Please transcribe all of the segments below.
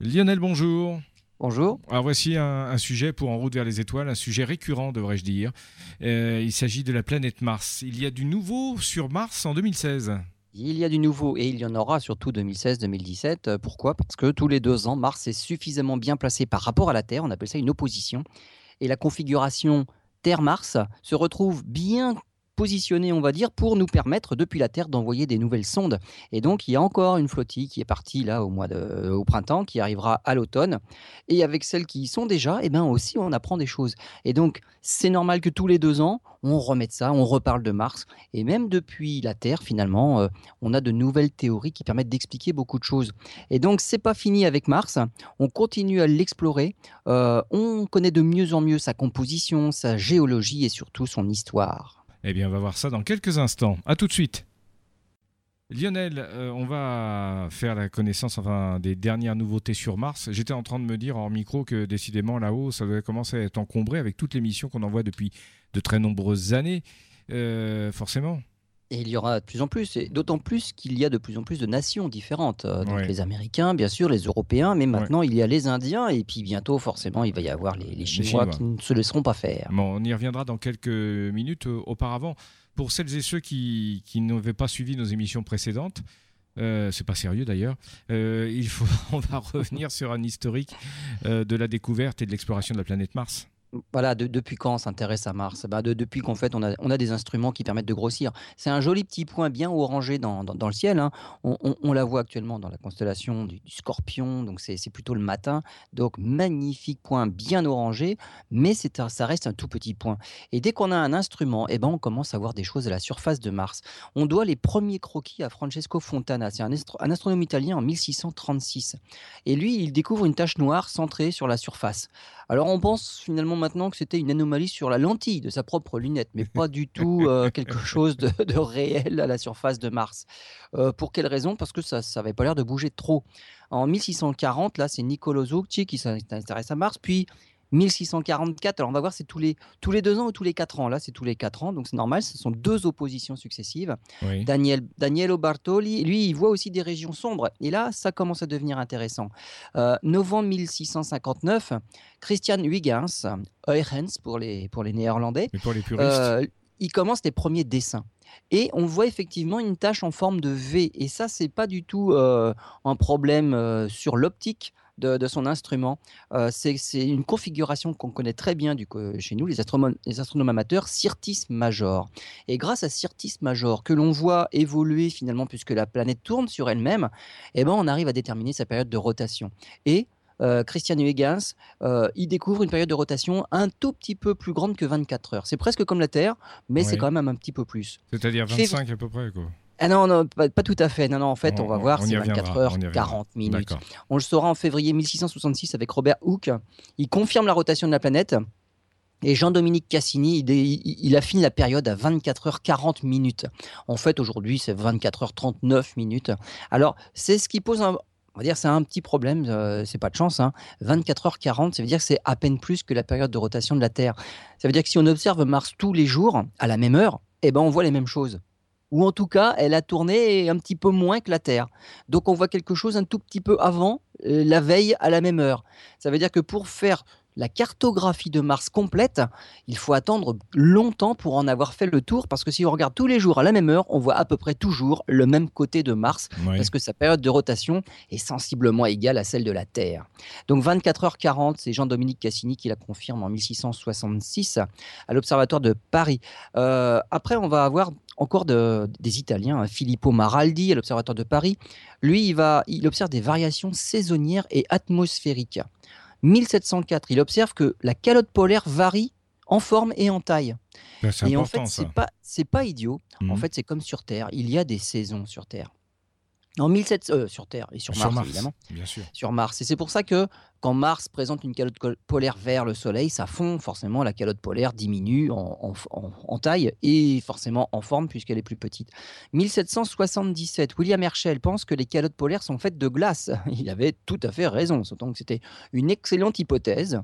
Lionel, bonjour. Bonjour. Alors voici un, sujet pour En route vers les étoiles, un sujet récurrent devrais-je dire. Euh, il s'agit de la planète Mars. Il y a du nouveau sur Mars en 2016. Il y a du nouveau et il y en aura surtout 2016-2017. Euh, pourquoi? Parce que tous les deux ans, Mars est suffisamment bien placé par rapport à la Terre. On appelle ça une opposition. Et la configuration Terre-Mars se retrouve bien positionné, on va dire, pour nous permettre depuis la Terre d'envoyer des nouvelles sondes. Et donc, il y a encore une flottille qui est partie là au mois de, au printemps, qui arrivera à l'automne. Et avec celles qui y sont déjà, eh ben aussi, on apprend des choses. Et donc, c'est normal que tous les deux ans, on remette ça, on reparle de Mars. Et même depuis la Terre, finalement, euh, on a de nouvelles théories qui permettent d'expliquer beaucoup de choses. Et donc, c'est pas fini avec Mars. On continue à l'explorer. Euh, on connaît de mieux en mieux sa composition, sa géologie et surtout son histoire. Eh bien, on va voir ça dans quelques instants. À tout de suite. Lionel, euh, on va faire la connaissance enfin, des dernières nouveautés sur Mars. J'étais en train de me dire en micro que décidément là-haut, ça devait commencer à être encombré avec toutes les missions qu'on envoie depuis de très nombreuses années. Euh, forcément. Et il y aura de plus en plus, et d'autant plus qu'il y a de plus en plus de nations différentes. Euh, donc les Américains, bien sûr, les Européens, mais maintenant il y a les Indiens, et puis bientôt, forcément, il va y avoir les, Chinois, qui ne se laisseront pas faire. Bon, on y reviendra dans quelques minutes. Euh, auparavant, pour celles et ceux qui, qui n'avaient pas suivi nos émissions précédentes, euh, c'est pas sérieux d'ailleurs. il faut, on va revenir sur un historique de la découverte et de l'exploration de la planète Mars voilà, depuis quand on s'intéresse à Mars? Bah, Depuis qu'en fait on a, on a, des instruments qui permettent de grossir. C'est un joli petit point bien orangé dans, dans, le ciel. Hein. On, la voit actuellement dans la constellation du, Scorpion, donc c'est plutôt le matin. Donc magnifique point bien orangé, mais ça reste un tout petit point. Et dès qu'on a un instrument, eh ben, on commence à voir des choses à la surface de Mars. On doit les premiers croquis à Francesco Fontana. C'est un, un astronome italien en 1636. Et lui, il découvre une tache noire centrée sur la surface. Alors on pense finalement maintenant que c'était une anomalie sur la lentille de sa propre lunette, mais pas du tout euh, quelque chose de, réel à la surface de Mars. Euh, pour quelle raison? Parce que ça n'avait pas l'air de bouger trop. En 1640, là, c'est Nicolo Zucchi qui s'intéresse à Mars, puis 1644, alors on va voir, c'est tous les, tous les deux ans ou tous les quatre ans. Là, c'est tous les quatre ans, donc c'est normal, ce sont deux oppositions successives. Daniel, Danielo Bartoli, lui, il voit aussi des régions sombres. Et là, ça commence à devenir intéressant. Euh, novembre 1659, Christian Huygens, Huygens pour les, pour les Néerlandais, pour les puristes. Euh, il commence les premiers dessins. Et on voit effectivement une tache en forme de V. Et ça, c'est pas du tout euh, un problème sur l'optique de, son instrument. Euh, c'est une configuration qu'on connaît très bien du, chez nous, les astronomes, les astronomes amateurs, Syrtis Major. Et grâce à Syrtis Major, que l'on voit évoluer finalement puisque la planète tourne sur elle-même, eh ben, on arrive à déterminer sa période de rotation. Et euh, Christian Huygens, euh, il découvre une période de rotation un tout petit peu plus grande que 24 heures. C'est presque comme la Terre, mais c'est quand même un petit peu plus. C'est-à-dire 25 à peu près, quoi. Ah non, non pas, tout à fait. Non, non, en fait, on, va voir, c'est 24 heures, 40 minutes. On le saura en février 1666 avec Robert Hooke. Il confirme la rotation de la planète. Et Jean-Dominique Cassini, il, il, affine la période à 24 heures 40 minutes. En fait, aujourd'hui, c'est 24 heures 39 minutes. Alors, c'est ce qui pose un, on va dire c'est un petit problème, euh, c'est pas de chance. 24 h 40, ça veut dire que c'est à peine plus que la période de rotation de la Terre. Ça veut dire que si on observe Mars tous les jours, à la même heure, eh ben on voit les mêmes choses ou en tout cas, elle a tourné un petit peu moins que la Terre. Donc on voit quelque chose un tout petit peu avant euh, la veille à la même heure. Ça veut dire que pour faire la cartographie de Mars complète, il faut attendre longtemps pour en avoir fait le tour, parce que si on regarde tous les jours à la même heure, on voit à peu près toujours le même côté de Mars, parce que sa période de rotation est sensiblement égale à celle de la Terre. Donc 24h40, c'est Jean-Dominique Cassini qui la confirme en 1666 à l'Observatoire de Paris. Euh, après, on va avoir encore des Italiens, hein. Filippo Maraldi à l'Observatoire de Paris. Lui, il, va, il observe des variations saisonnières et atmosphériques. 1704, il observe que la calotte polaire varie en forme et en taille. Ben, et en fait, c'est pas, pas idiot. En mmh. fait, c'est comme sur Terre. Il y a des saisons sur Terre. En 1700, euh, sur Terre et sur Mars, évidemment. Bien sûr. Sur Mars. Et c'est pour ça que quand Mars présente une calotte polaire vers le Soleil, ça fond forcément, la calotte polaire diminue en, taille et forcément en forme puisqu'elle est plus petite. 1777, William Herschel pense que les calottes polaires sont faites de glace. Il avait tout à fait raison, donc c'était une excellente hypothèse.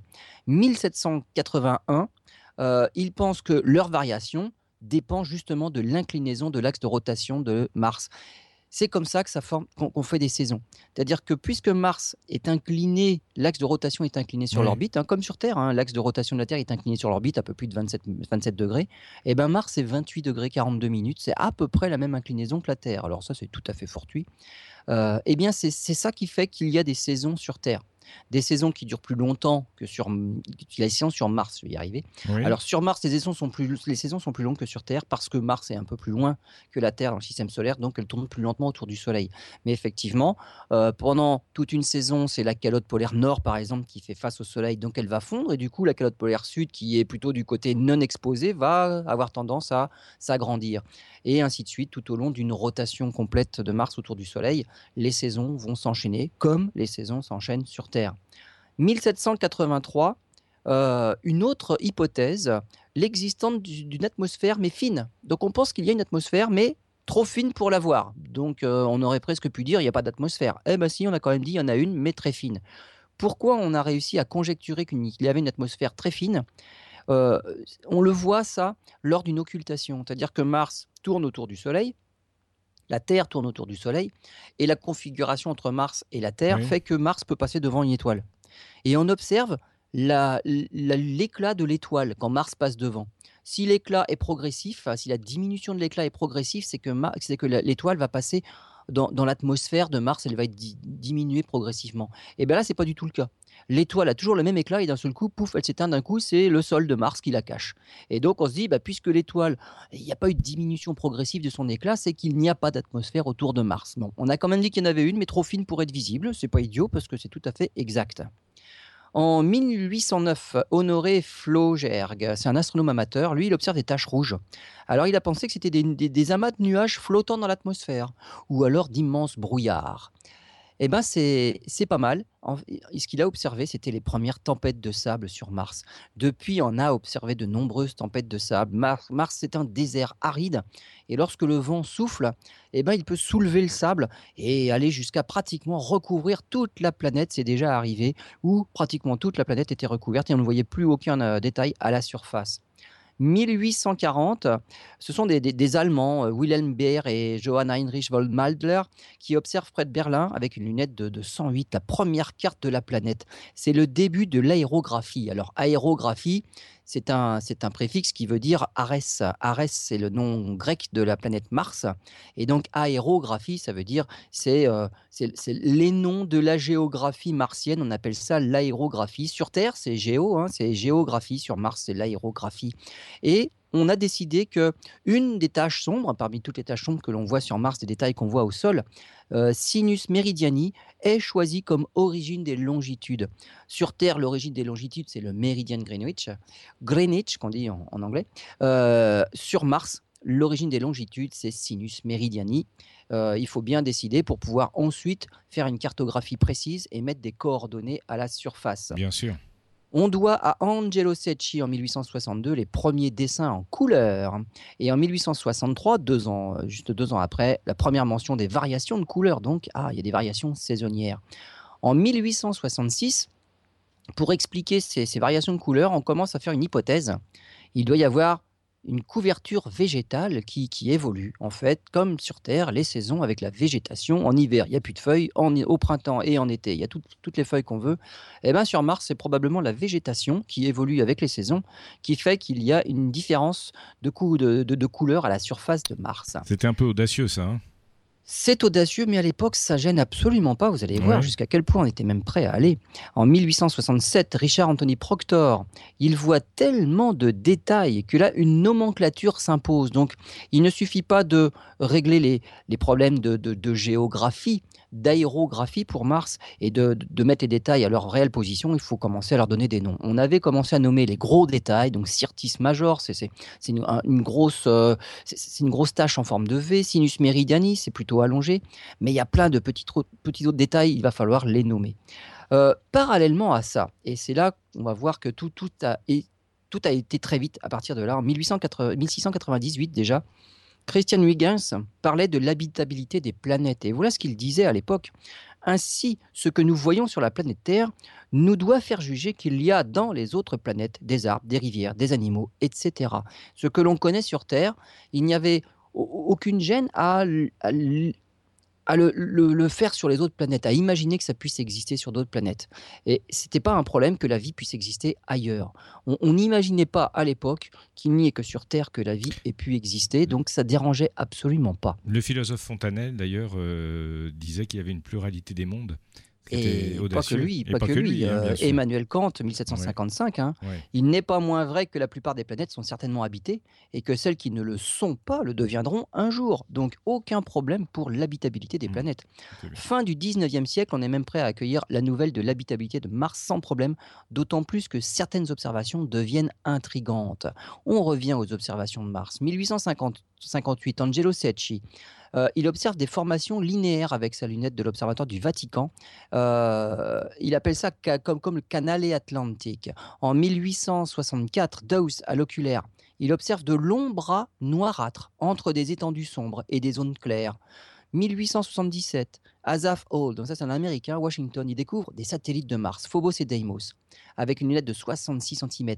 1781, euh, il pense que leur variation dépend justement de l'inclinaison de l'axe de rotation de Mars. C'est comme ça que ça forme qu'on fait des saisons. C'est-à-dire que puisque Mars est incliné, l'axe de rotation est incliné sur l'orbite, hein, comme sur Terre, hein, l'axe de rotation de la Terre est incliné sur l'orbite à peu plus de 27, 27 degrés, et eh ben Mars est 28 degrés 42 minutes, c'est à peu près la même inclinaison que la Terre. Alors ça c'est tout à fait fortuit. Euh, eh bien c'est ça qui fait qu'il y a des saisons sur Terre des saisons qui durent plus longtemps que sur les saisons sur Mars, je vais y arriver. Alors sur Mars, les saisons, sont plus, les saisons sont plus longues que sur Terre parce que Mars est un peu plus loin que la Terre dans le système solaire, donc elle tourne plus lentement autour du Soleil. Mais effectivement, euh, pendant toute une saison, c'est la calotte polaire nord, par exemple, qui fait face au Soleil, donc elle va fondre, et du coup, la calotte polaire sud, qui est plutôt du côté non exposé, va avoir tendance à s'agrandir. Et ainsi de suite, tout au long d'une rotation complète de Mars autour du Soleil, les saisons vont s'enchaîner comme les saisons s'enchaînent sur Terre. 1783, euh, une autre hypothèse, l'existence d'une atmosphère mais fine. Donc on pense qu'il y a une atmosphère mais trop fine pour la voir. Donc euh, on aurait presque pu dire il n'y a pas d'atmosphère. Eh bien si, on a quand même dit il y en a une mais très fine. Pourquoi on a réussi à conjecturer qu'il y avait une atmosphère très fine? Euh, On le voit ça lors d'une occultation, c'est-à-dire que Mars tourne autour du Soleil, la Terre tourne autour du Soleil, et la configuration entre Mars et la Terre fait que Mars peut passer devant une étoile. Et on observe l'éclat de l'étoile quand Mars passe devant. Si l'éclat est progressif, si la diminution de l'éclat est progressive, c'est que, que l'étoile va passer dans, l'atmosphère de Mars, elle va être diminuée progressivement. Et bien là, c'est pas du tout le cas. L'étoile a toujours le même éclat et d'un seul coup, pouf, elle s'éteint d'un coup, c'est le sol de Mars qui la cache. Et donc on se dit, bah, puisque l'étoile, il n'y a pas eu de diminution progressive de son éclat, c'est qu'il n'y a pas d'atmosphère autour de Mars. On a quand même dit qu'il y en avait une, mais trop fine pour être visible. C'est pas idiot parce que c'est tout à fait exact. En 1809, Honoré Flaugergue, c'est un astronome amateur, lui, il observe des taches rouges. Alors, il a pensé que c'était des, des amas de nuages flottant dans l'atmosphère, ou alors d'immenses brouillards eh ben c'est pas mal. ce qu'il a observé, c'était les premières tempêtes de sable sur Mars. Depuis, on a observé de nombreuses tempêtes de sable. Mars, Mars c'est un désert aride, et lorsque le vent souffle, eh ben, il peut soulever le sable et aller jusqu'à pratiquement recouvrir toute la planète. C'est déjà arrivé, où pratiquement toute la planète était recouverte et on ne voyait plus aucun euh, détail à la surface. 1840, ce sont des, Allemands, euh, Wilhelm Beer et Johann Heinrich von Maldler, qui observent près de Berlin, avec une lunette de, de 108, la première carte de la planète. C'est le début de l'aérographie. Alors, aérographie, c'est un, un préfixe qui veut dire Arès. Arès, c'est le nom grec de la planète Mars. Et donc, aérographie, ça veut dire c'est, euh, les noms de la géographie martienne. On appelle ça l'aérographie. Sur Terre, c'est géo, hein, c'est géographie. Sur Mars, c'est l'aérographie. Et on a décidé que une des taches sombres, parmi toutes les taches sombres que l'on voit sur Mars, des détails qu'on voit au sol, euh, Sinus Meridiani, est choisi comme origine des longitudes. Sur Terre, l'origine des longitudes, c'est le méridien Greenwich, Greenwich, qu'on dit en, anglais. Euh, sur Mars, l'origine des longitudes, c'est Sinus Meridiani. Euh, il faut bien décider pour pouvoir ensuite faire une cartographie précise et mettre des coordonnées à la surface. Bien sûr. On doit à Angelo Secchi en 1862 les premiers dessins en couleur. Et en 1863, deux ans, euh, juste deux ans après, la première mention des variations de couleur. Donc, ah, il y a des variations saisonnières. En 1866, pour expliquer ces, ces variations de couleur, on commence à faire une hypothèse. Il doit y avoir une couverture végétale qui, évolue. En fait, comme sur Terre, les saisons avec la végétation. En hiver, il n'y a plus de feuilles. Au printemps et en été, il y a toutes les feuilles qu'on veut. Et eh bien sur Mars, c'est probablement la végétation qui évolue avec les saisons qui fait qu'il y a une différence de, de, de, couleur à la surface de Mars. C'était un peu audacieux ça. Hein? C'est audacieux, mais à l'époque, ça gêne absolument pas. Vous allez voir jusqu'à quel point on était même prêt à aller. En 1867, Richard Anthony Proctor, il voit tellement de détails que là, une nomenclature s'impose. Donc, il ne suffit pas de régler les, problèmes de géographie, d'aérographie pour Mars et de, mettre les détails à leur réelle position, il faut commencer à leur donner des noms. On avait commencé à nommer les gros détails, donc Syrtis Major, c'est une, une, grosse, euh, c'est une grosse tâche en forme de V, Sinus Meridiani, c'est plutôt allongé, mais il y a plein de petits, autres détails, il va falloir les nommer. Euh, parallèlement à ça, et c'est là qu'on va voir que tout, tout, a, et, tout a été très vite à partir de là, en 1698 déjà, Christian Huygens parlait de l'habitabilité des planètes. Et voilà ce qu'il disait à l'époque. Ainsi, ce que nous voyons sur la planète Terre nous doit faire juger qu'il y a dans les autres planètes des arbres, des rivières, des animaux, etc. Ce que l'on connaît sur Terre, il n'y avait aucune gêne à, à le, faire sur les autres planètes, à imaginer que ça puisse exister sur d'autres planètes. Et c'était pas un problème que la vie puisse exister ailleurs. On n'imaginait pas à l'époque qu'il n'y ait que sur Terre que la vie ait pu exister, donc ça dérangeait absolument pas. Le philosophe Fontanelle, d'ailleurs, euh, disait qu'il y avait une pluralité des mondes. Et pas que lui, pas, que, lui. Hein, euh, Emmanuel Kant, 1755, hein, il n'est pas moins vrai que la plupart des planètes sont certainement habitées et que celles qui ne le sont pas le deviendront un jour. Donc aucun problème pour l'habitabilité des mmh. planètes. Fin du 19e siècle, on est même prêt à accueillir la nouvelle de l'habitabilité de Mars sans problème, d'autant plus que certaines observations deviennent intrigantes. On revient aux observations de Mars. 1858, Angelo Secchi euh, il observe des formations linéaires avec sa lunette de l'Observatoire du Vatican. Euh, il appelle ça comme, le canal atlantique. En 1864, Dawes, à l'oculaire, il observe de longs bras noirâtres entre des étendues sombres et des zones claires. 1877, Asaph Hall, donc ça c'est un Américain, Washington, il découvre des satellites de Mars, Phobos et Deimos, avec une lunette de 66 cm.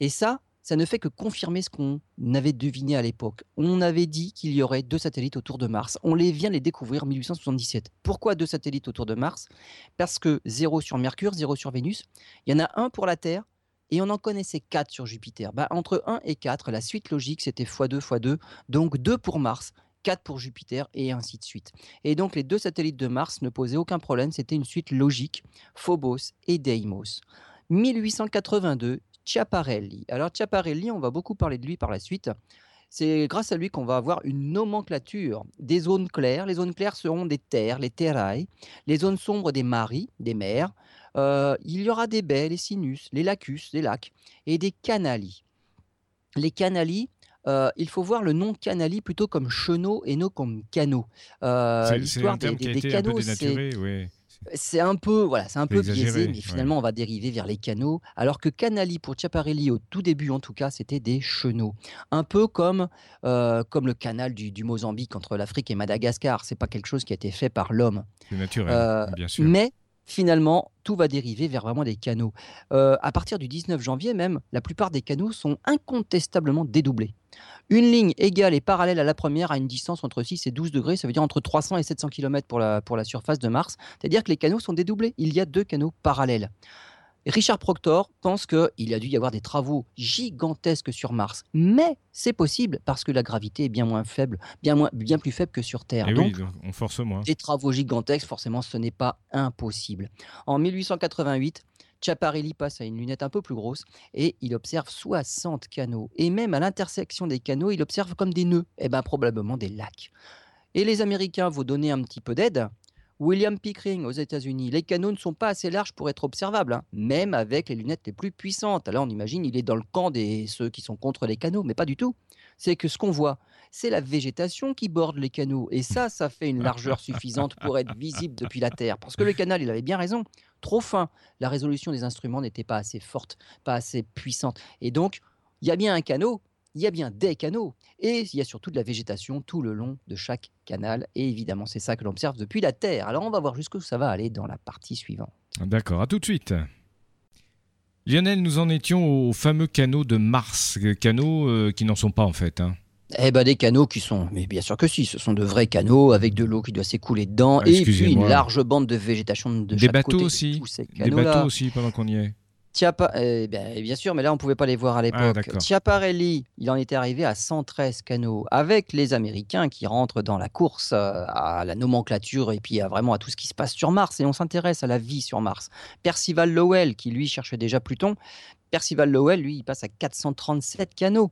Et ça, ça ne fait que confirmer ce qu'on avait deviné à l'époque. On avait dit qu'il y aurait deux satellites autour de Mars. On les vient les découvrir en 1877. Pourquoi deux satellites autour de Mars? Parce que zéro sur Mercure, zéro sur Vénus. Il y en a un pour la Terre et on en connaissait quatre sur Jupiter. Bah, entre 1 et 4, la suite logique, c'était x2, x2. Donc 2 pour Mars, 4 pour Jupiter et ainsi de suite. Et donc les deux satellites de Mars ne posaient aucun problème, c'était une suite logique, Phobos et Deimos. 1882, Chiaparelli. Alors Chiaparelli, on va beaucoup parler de lui par la suite. C'est grâce à lui qu'on va avoir une nomenclature des zones claires. Les zones claires seront des terres, les terrae. Les zones sombres, des maris, des mers. Euh, il y aura des baies, les sinus, les lacus, les lacs, et des canali. Les canali, euh, il faut voir le nom canali plutôt comme chenot et non comme canot. Euh, L'histoire des, des, canaux, c'est c'est un peu, voilà, c'est un peu biaisé, mais finalement, on va dériver vers les canaux. Alors que Canali, pour Chiaparelli, au tout début en tout cas, c'était des chenaux. Un peu comme, euh, comme le canal du, Mozambique entre l'Afrique et Madagascar. C'est pas quelque chose qui a été fait par l'homme. C'est naturel, euh, bien sûr. Mais finalement, tout va dériver vers vraiment des canaux. Euh, à partir du 19 janvier même, la plupart des canaux sont incontestablement dédoublés. Une ligne égale et parallèle à la première à une distance entre 6 et 12 degrés, ça veut dire entre 300 et 700 km pour pour la surface de Mars. C'est-à-dire que les canaux sont dédoublés. Il y a deux canaux parallèles. Richard Proctor pense qu'il a dû y avoir des travaux gigantesques sur Mars, mais c'est possible parce que la gravité est bien moins faible, bien, moins, bien plus faible que sur Terre. Et donc, on force moins. Des travaux gigantesques, forcément, ce n'est pas impossible. En 1888, Chaparelli passe à une lunette un peu plus grosse et il observe 60 canaux. Et même à l'intersection des canaux, il observe comme des nœuds, et eh bien probablement des lacs. Et les Américains vont donner un petit peu d'aide William Pickering aux États-Unis, les canaux ne sont pas assez larges pour être observables, hein, même avec les lunettes les plus puissantes. Là, on imagine il est dans le camp des ceux qui sont contre les canaux, mais pas du tout. C'est que ce qu'on voit, c'est la végétation qui borde les canaux, et ça, ça fait une largeur suffisante pour être visible depuis la Terre. Parce que le canal, il avait bien raison, trop fin. La résolution des instruments n'était pas assez forte, pas assez puissante, et donc il y a bien un canot, il y a bien des canaux et il y a surtout de la végétation tout le long de chaque canal. Et évidemment, c'est ça que l'on observe depuis la Terre. Alors, on va voir jusqu'où ça va aller dans la partie suivante. D'accord, à tout de suite. Lionel, nous en étions aux fameux canaux de Mars, euh, canaux euh, qui n'en sont pas en fait. Hein. Eh ben des canaux qui sont, mais bien sûr que si, ce sont de vrais canaux avec de l'eau qui doit s'écouler dedans et puis une large bande de végétation de des bateaux aussi, des bateaux aussi pendant qu'on y est. Eh bien, bien, sûr, mais là, on ne pouvait pas les voir à ah, l'époque. Chiaparelli, il en était arrivé à 113 canaux, avec les Américains qui rentrent dans la course euh, à la nomenclature et puis à vraiment à tout ce qui se passe sur Mars. Et on s'intéresse à la vie sur Mars. Percival Lowell, qui lui cherchait déjà Pluton, Percival Lowell, lui, il passe à 437 canaux.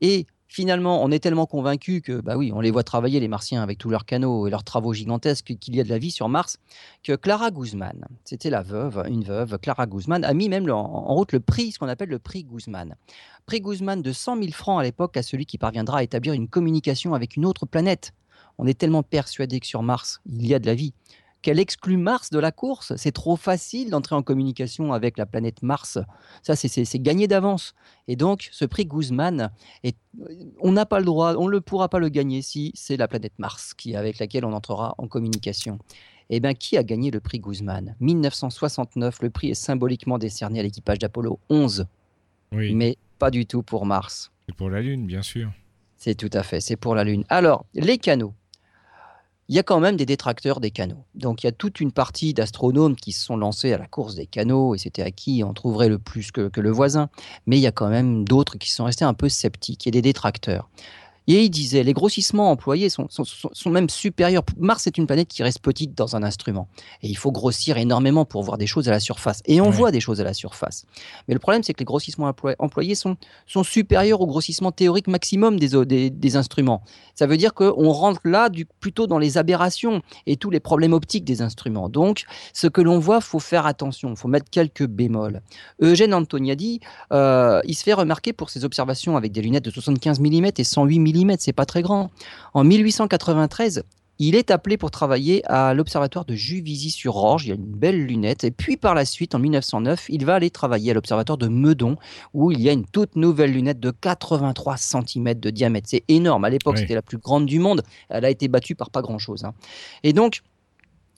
Et finalement, on est tellement convaincu que, bah oui, on les voit travailler, les Martiens, avec tous leurs canaux et leurs travaux gigantesques, qu'il y a de la vie sur Mars, que Clara Guzman, c'était la veuve, une veuve, Clara Guzman, a mis même en, route le prix, ce qu'on appelle le prix Guzman. Prix Guzman de 100 000 francs à l'époque à celui qui parviendra à établir une communication avec une autre planète. On est tellement persuadé que sur Mars, il y a de la vie qu'elle exclut Mars de la course. C'est trop facile d'entrer en communication avec la planète Mars. Ça, c'est gagné d'avance. Et donc, ce prix Guzman, on n'a pas le droit, on ne pourra pas le gagner si c'est la planète Mars qui, avec laquelle on entrera en communication. Eh bien, qui a gagné le prix Guzman? 1969, le prix est symboliquement décerné à l'équipage d'Apollo 11. Oui. Mais pas du tout pour Mars. C'est pour la Lune, bien sûr. C'est tout à fait, c'est pour la Lune. Alors, les canaux. Il y a quand même des détracteurs des canaux. Donc il y a toute une partie d'astronomes qui se sont lancés à la course des canaux et c'était à qui on trouverait le plus que, que le voisin. Mais il y a quand même d'autres qui sont restés un peu sceptiques et des détracteurs. Et il disait, les grossissements employés sont, sont, même supérieurs. Mars est une planète qui reste petite dans un instrument. Et il faut grossir énormément pour voir des choses à la surface. Et on voit des choses à la surface. Mais le problème, c'est que les grossissements employés sont, sont supérieurs au grossissement théorique maximum des, des, instruments. Ça veut dire qu'on rentre là du, plutôt dans les aberrations et tous les problèmes optiques des instruments. Donc, ce que l'on voit, faut faire attention. Il faut mettre quelques bémols. Eugène Antoniadi, euh, il se fait remarquer pour ses observations avec des lunettes de 75 mm et 108 mm c'est pas très grand. En 1893, il est appelé pour travailler à l'observatoire de Juvisy-sur-Orge. Il a une belle lunette. Et puis par la suite, en 1909, il va aller travailler à l'observatoire de Meudon, où il y a une toute nouvelle lunette de 83 cm de diamètre. C'est énorme. À l'époque, c'était la plus grande du monde. Elle a été battue par pas grand-chose. Hein. Et donc,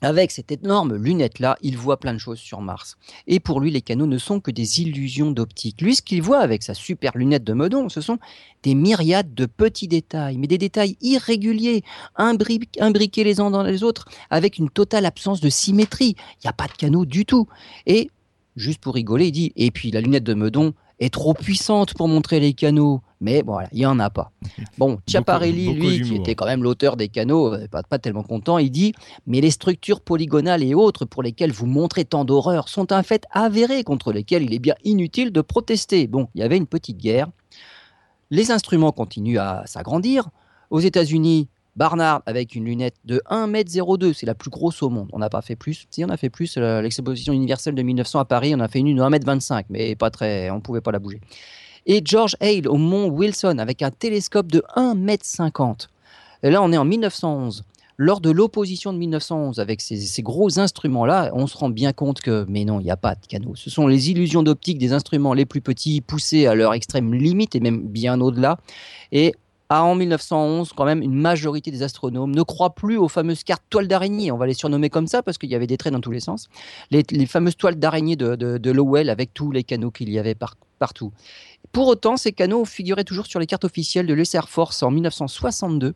avec cette énorme lunette-là, il voit plein de choses sur Mars. Et pour lui, les canaux ne sont que des illusions d'optique. Lui, ce qu'il voit avec sa super lunette de Meudon, ce sont des myriades de petits détails, mais des détails irréguliers, imbriqués les uns dans les autres, avec une totale absence de symétrie. Il n'y a pas de canaux du tout. Et, juste pour rigoler, il dit, et puis la lunette de Meudon, est trop puissante pour montrer les canaux. Mais voilà, il n'y en a pas. Bon, Chiaparelli, lui, qui était quand même l'auteur des canaux, euh, pas, pas tellement content, il dit Mais les structures polygonales et autres pour lesquelles vous montrez tant d'horreurs sont un fait avéré contre lesquels il est bien inutile de protester. Bon, il y avait une petite guerre. Les instruments continuent à s'agrandir. Aux États-Unis, Barnard avec une lunette de 1m02, c'est la plus grosse au monde. On n'a pas fait plus. Si on a fait plus, euh, l'exposition universelle de 1900 à Paris, on a fait une de 1m25, mais pas très, on pouvait pas la bouger. Et George Hale au mont Wilson avec un télescope de 1m50. Et là, on est en 1911. Lors de l'opposition de 1911 avec ces, gros instruments-là, on se rend bien compte que, mais non, il n'y a pas de canaux. Ce sont les illusions d'optique des instruments les plus petits, poussés à leur extrême limite et même bien au-delà. Et ah, en 1911, quand même, une majorité des astronomes ne croient plus aux fameuses cartes toiles d'araignée. On va les surnommer comme ça parce qu'il y avait des traits dans tous les sens. Les, fameuses toiles d'araignée de, Lowell avec tous les canaux qu'il y avait partout. Pour autant, ces canaux figuraient toujours sur les cartes officielles de l'US Air Force en 1962.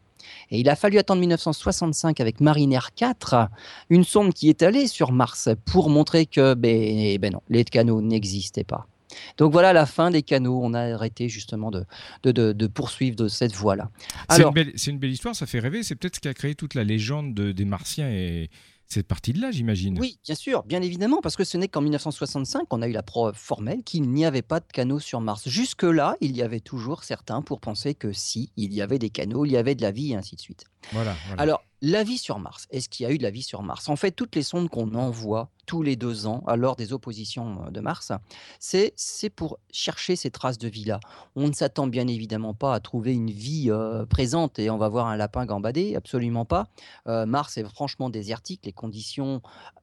Et il a fallu attendre 1965 avec Mariner 4, une sonde qui est allée sur Mars pour montrer que ben, ben non, les canaux n'existaient pas. Donc voilà la fin des canaux. On a arrêté justement de, de, poursuivre de cette voie-là. C'est une, une, belle histoire, ça fait rêver. C'est peut-être ce qui a créé toute la légende des Martiens et cette partie de là, j'imagine. Oui, bien sûr, bien évidemment, parce que ce n'est qu'en 1965 qu'on a eu la preuve formelle qu'il n'y avait pas de canaux sur Mars. Jusque-là, il y avait toujours certains pour penser que si, il y avait des canaux, il y avait de la vie, et ainsi de suite. Voilà. Alors, la vie sur Mars, est-ce qu'il y a eu de la vie sur Mars? En fait, toutes les sondes qu'on envoie tous les deux ans, lors des oppositions euh, de Mars, c'est pour chercher ces traces de vie-là. On ne s'attend bien évidemment pas à trouver une vie euh, présente et on va voir un lapin gambader, absolument pas. Euh, Mars est franchement désertique, les conditions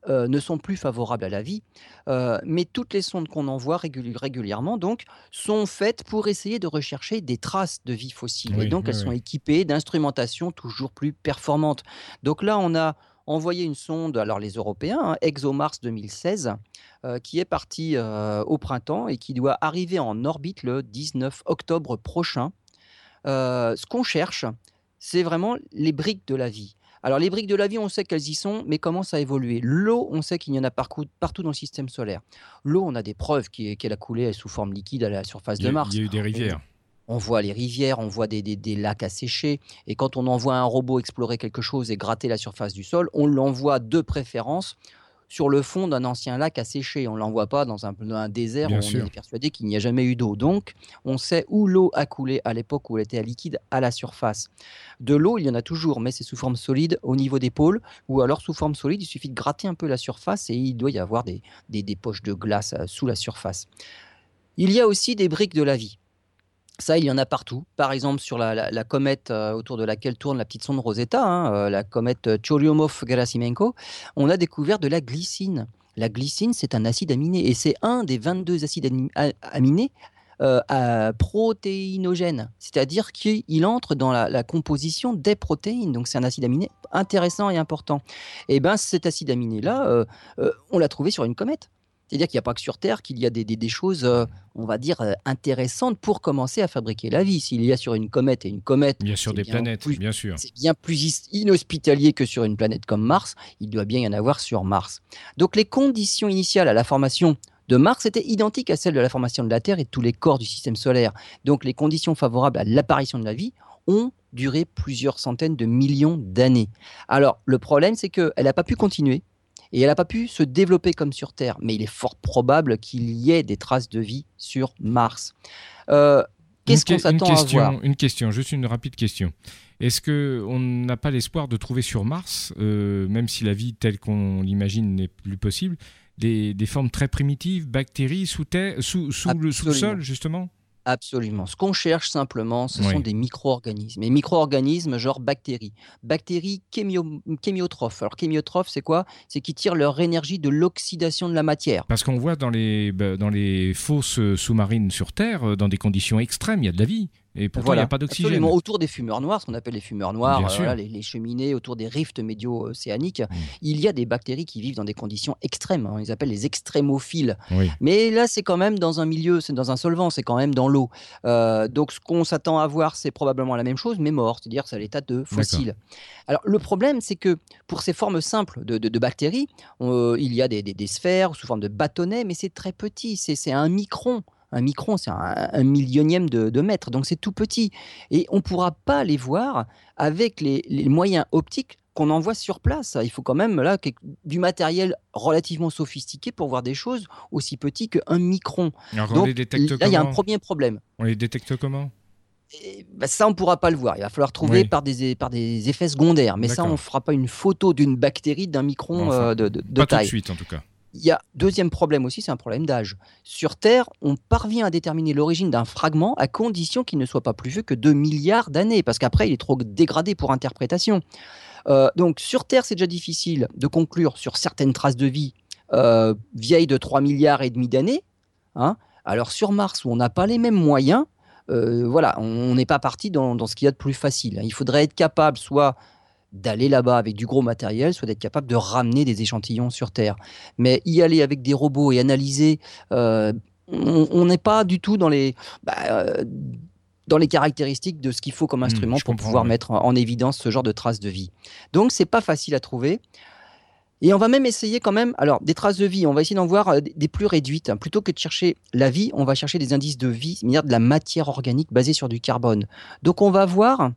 ne sont plus favorables à la vie, mais toutes les sondes qu'on envoie régulièrement donc sont faites pour essayer de rechercher des traces de vie fossile. et donc elles sont équipées d'instrumentation toujours plus performantes. Donc là, on a envoyé une sonde, alors les Européens, hein, ExoMars 2016, euh, qui est partie euh, au printemps et qui doit arriver en orbite le 19 octobre prochain. Euh, ce qu'on cherche, c'est vraiment les briques de la vie. Alors les briques de la vie, on sait qu'elles y sont, mais comment ça a évolué? L'eau, on sait qu'il y en a partout, partout dans le système solaire. L'eau, on a des preuves qu'elle a coulé sous forme liquide à la surface de Mars. Il y a eu des rivières on voit les rivières, on voit des, lacs asséchés. Et quand on envoie un robot explorer quelque chose et gratter la surface du sol, on l'envoie de préférence sur le fond d'un ancien lac asséché. On ne l'envoie pas dans un, désert où on est persuadé qu'il n'y a jamais eu d'eau. Donc, on sait où l'eau a coulé à l'époque où elle était à liquide à la surface. De l'eau, il y en a toujours, mais c'est sous forme solide au niveau des pôles, ou alors sous forme solide, il suffit de gratter un peu la surface et il doit y avoir des, des poches de glace euh, sous la surface. Il y a aussi des briques de la vie. Ça, il y en a partout. Par exemple, sur la, comète euh, autour de laquelle tourne la petite sonde Rosetta, hein, euh, la comète Churyumov-Gerasimenko, on a découvert de la glycine. La glycine, c'est un acide aminé et c'est un des 22 acides aminés euh, protéinogènes, c'est-à-dire qu'il entre dans la, composition des protéines. Donc c'est un acide aminé intéressant et important. Et bien cet acide aminé-là, on l'a trouvé sur une comète. C'est-à-dire qu'il n'y a pas que sur Terre qu'il y a des, choses, euh, on va dire, euh, intéressantes pour commencer à fabriquer la vie. S'il y a sur une comète, et une comète... Il y a sur des planètes, bien sûr. C'est bien plus inhospitalier que sur une planète comme Mars. Il doit bien y en avoir sur Mars. Donc les conditions initiales à la formation de Mars étaient identiques à celles de la formation de la Terre et de tous les corps du système solaire. Donc les conditions favorables à l'apparition de la vie ont duré plusieurs centaines de millions d'années. Alors le problème, c'est qu'elle n'a pas pu continuer et elle n'a pas pu se développer comme sur Terre, mais il est fort probable qu'il y ait des traces de vie sur Mars. Euh, qu'est-ce qu'on s'attend à voir? Une question, juste une rapide question. Est-ce qu'on n'a pas l'espoir de trouver sur Mars, euh, même si la vie telle qu'on l'imagine n'est plus possible, des, formes très primitives, bactéries sous, terre, sous, sous le sous-sol justement? Absolument. Ce qu'on cherche simplement, ce sont des micro-organismes. Et micro-organismes, genre bactéries. Bactéries chémiotrophes. Alors, chémiotrophes, c'est quoi? C'est qui tirent leur énergie de l'oxydation de la matière. Parce qu'on voit dans les, bah, dans les fosses sous-marines sur Terre, euh, dans des conditions extrêmes, il y a de la vie. Et pourtant, il n'y a pas d'oxygène. Autour des fumeurs noirs, ce qu'on appelle les fumeurs noirs, euh, les, cheminées autour des rifts médio-océaniques, il y a des bactéries qui vivent dans des conditions extrêmes. Hein. on les appelle les extrémophiles. Mais là, c'est quand même dans un milieu, c'est dans un solvant, c'est quand même dans l'eau. Euh, donc, ce qu'on s'attend à voir, c'est probablement la même chose, mais mort, c'est-à-dire c'est à l'état de fossile. Alors, le problème, c'est que pour ces formes simples de, bactéries, il y a des, des, sphères sous forme de bâtonnets, mais c'est très petit, c'est un micron un micron, c'est un, millionième de, mètre, donc c'est tout petit. Et on ne pourra pas les voir avec les, moyens optiques qu'on envoie sur place. Il faut quand même là du matériel relativement sophistiqué pour voir des choses aussi petites qu'un micron. donc, les détecte là, il y a un premier problème. On les détecte comment? Bah, ça, on ne pourra pas le voir. Il va falloir trouver par, des, par des effets secondaires. Mais ça, on ne fera pas une photo d'une bactérie d'un micron euh, de, de, pas taille. Tout de suite, en tout cas. Il y a deuxième problème aussi, c'est un problème d'âge. Sur Terre, on parvient à déterminer l'origine d'un fragment à condition qu'il ne soit pas plus vieux que 2 milliards d'années, parce qu'après, il est trop dégradé pour interprétation. Euh, donc sur Terre, c'est déjà difficile de conclure sur certaines traces de vie euh, vieilles de 3 milliards et demi d'années. Hein. Alors sur Mars, où on n'a pas les mêmes moyens, euh, voilà, on n'est pas parti dans, dans, ce qu'il y a de plus facile. Il faudrait être capable soit d'aller là-bas avec du gros matériel, soit d'être capable de ramener des échantillons sur Terre. Mais y aller avec des robots et analyser, euh, on n'est pas du tout dans les... Bah, euh, dans les caractéristiques de ce qu'il faut comme mmh, instrument pour pouvoir mettre en évidence ce genre de traces de vie. Donc c'est pas facile à trouver. Et on va même essayer quand même, alors des traces de vie, on va essayer d'en voir euh, des plus réduites. Plutôt que de chercher la vie, on va chercher des indices de vie, c'est-à-dire de la matière organique basée sur du carbone. Donc on va voir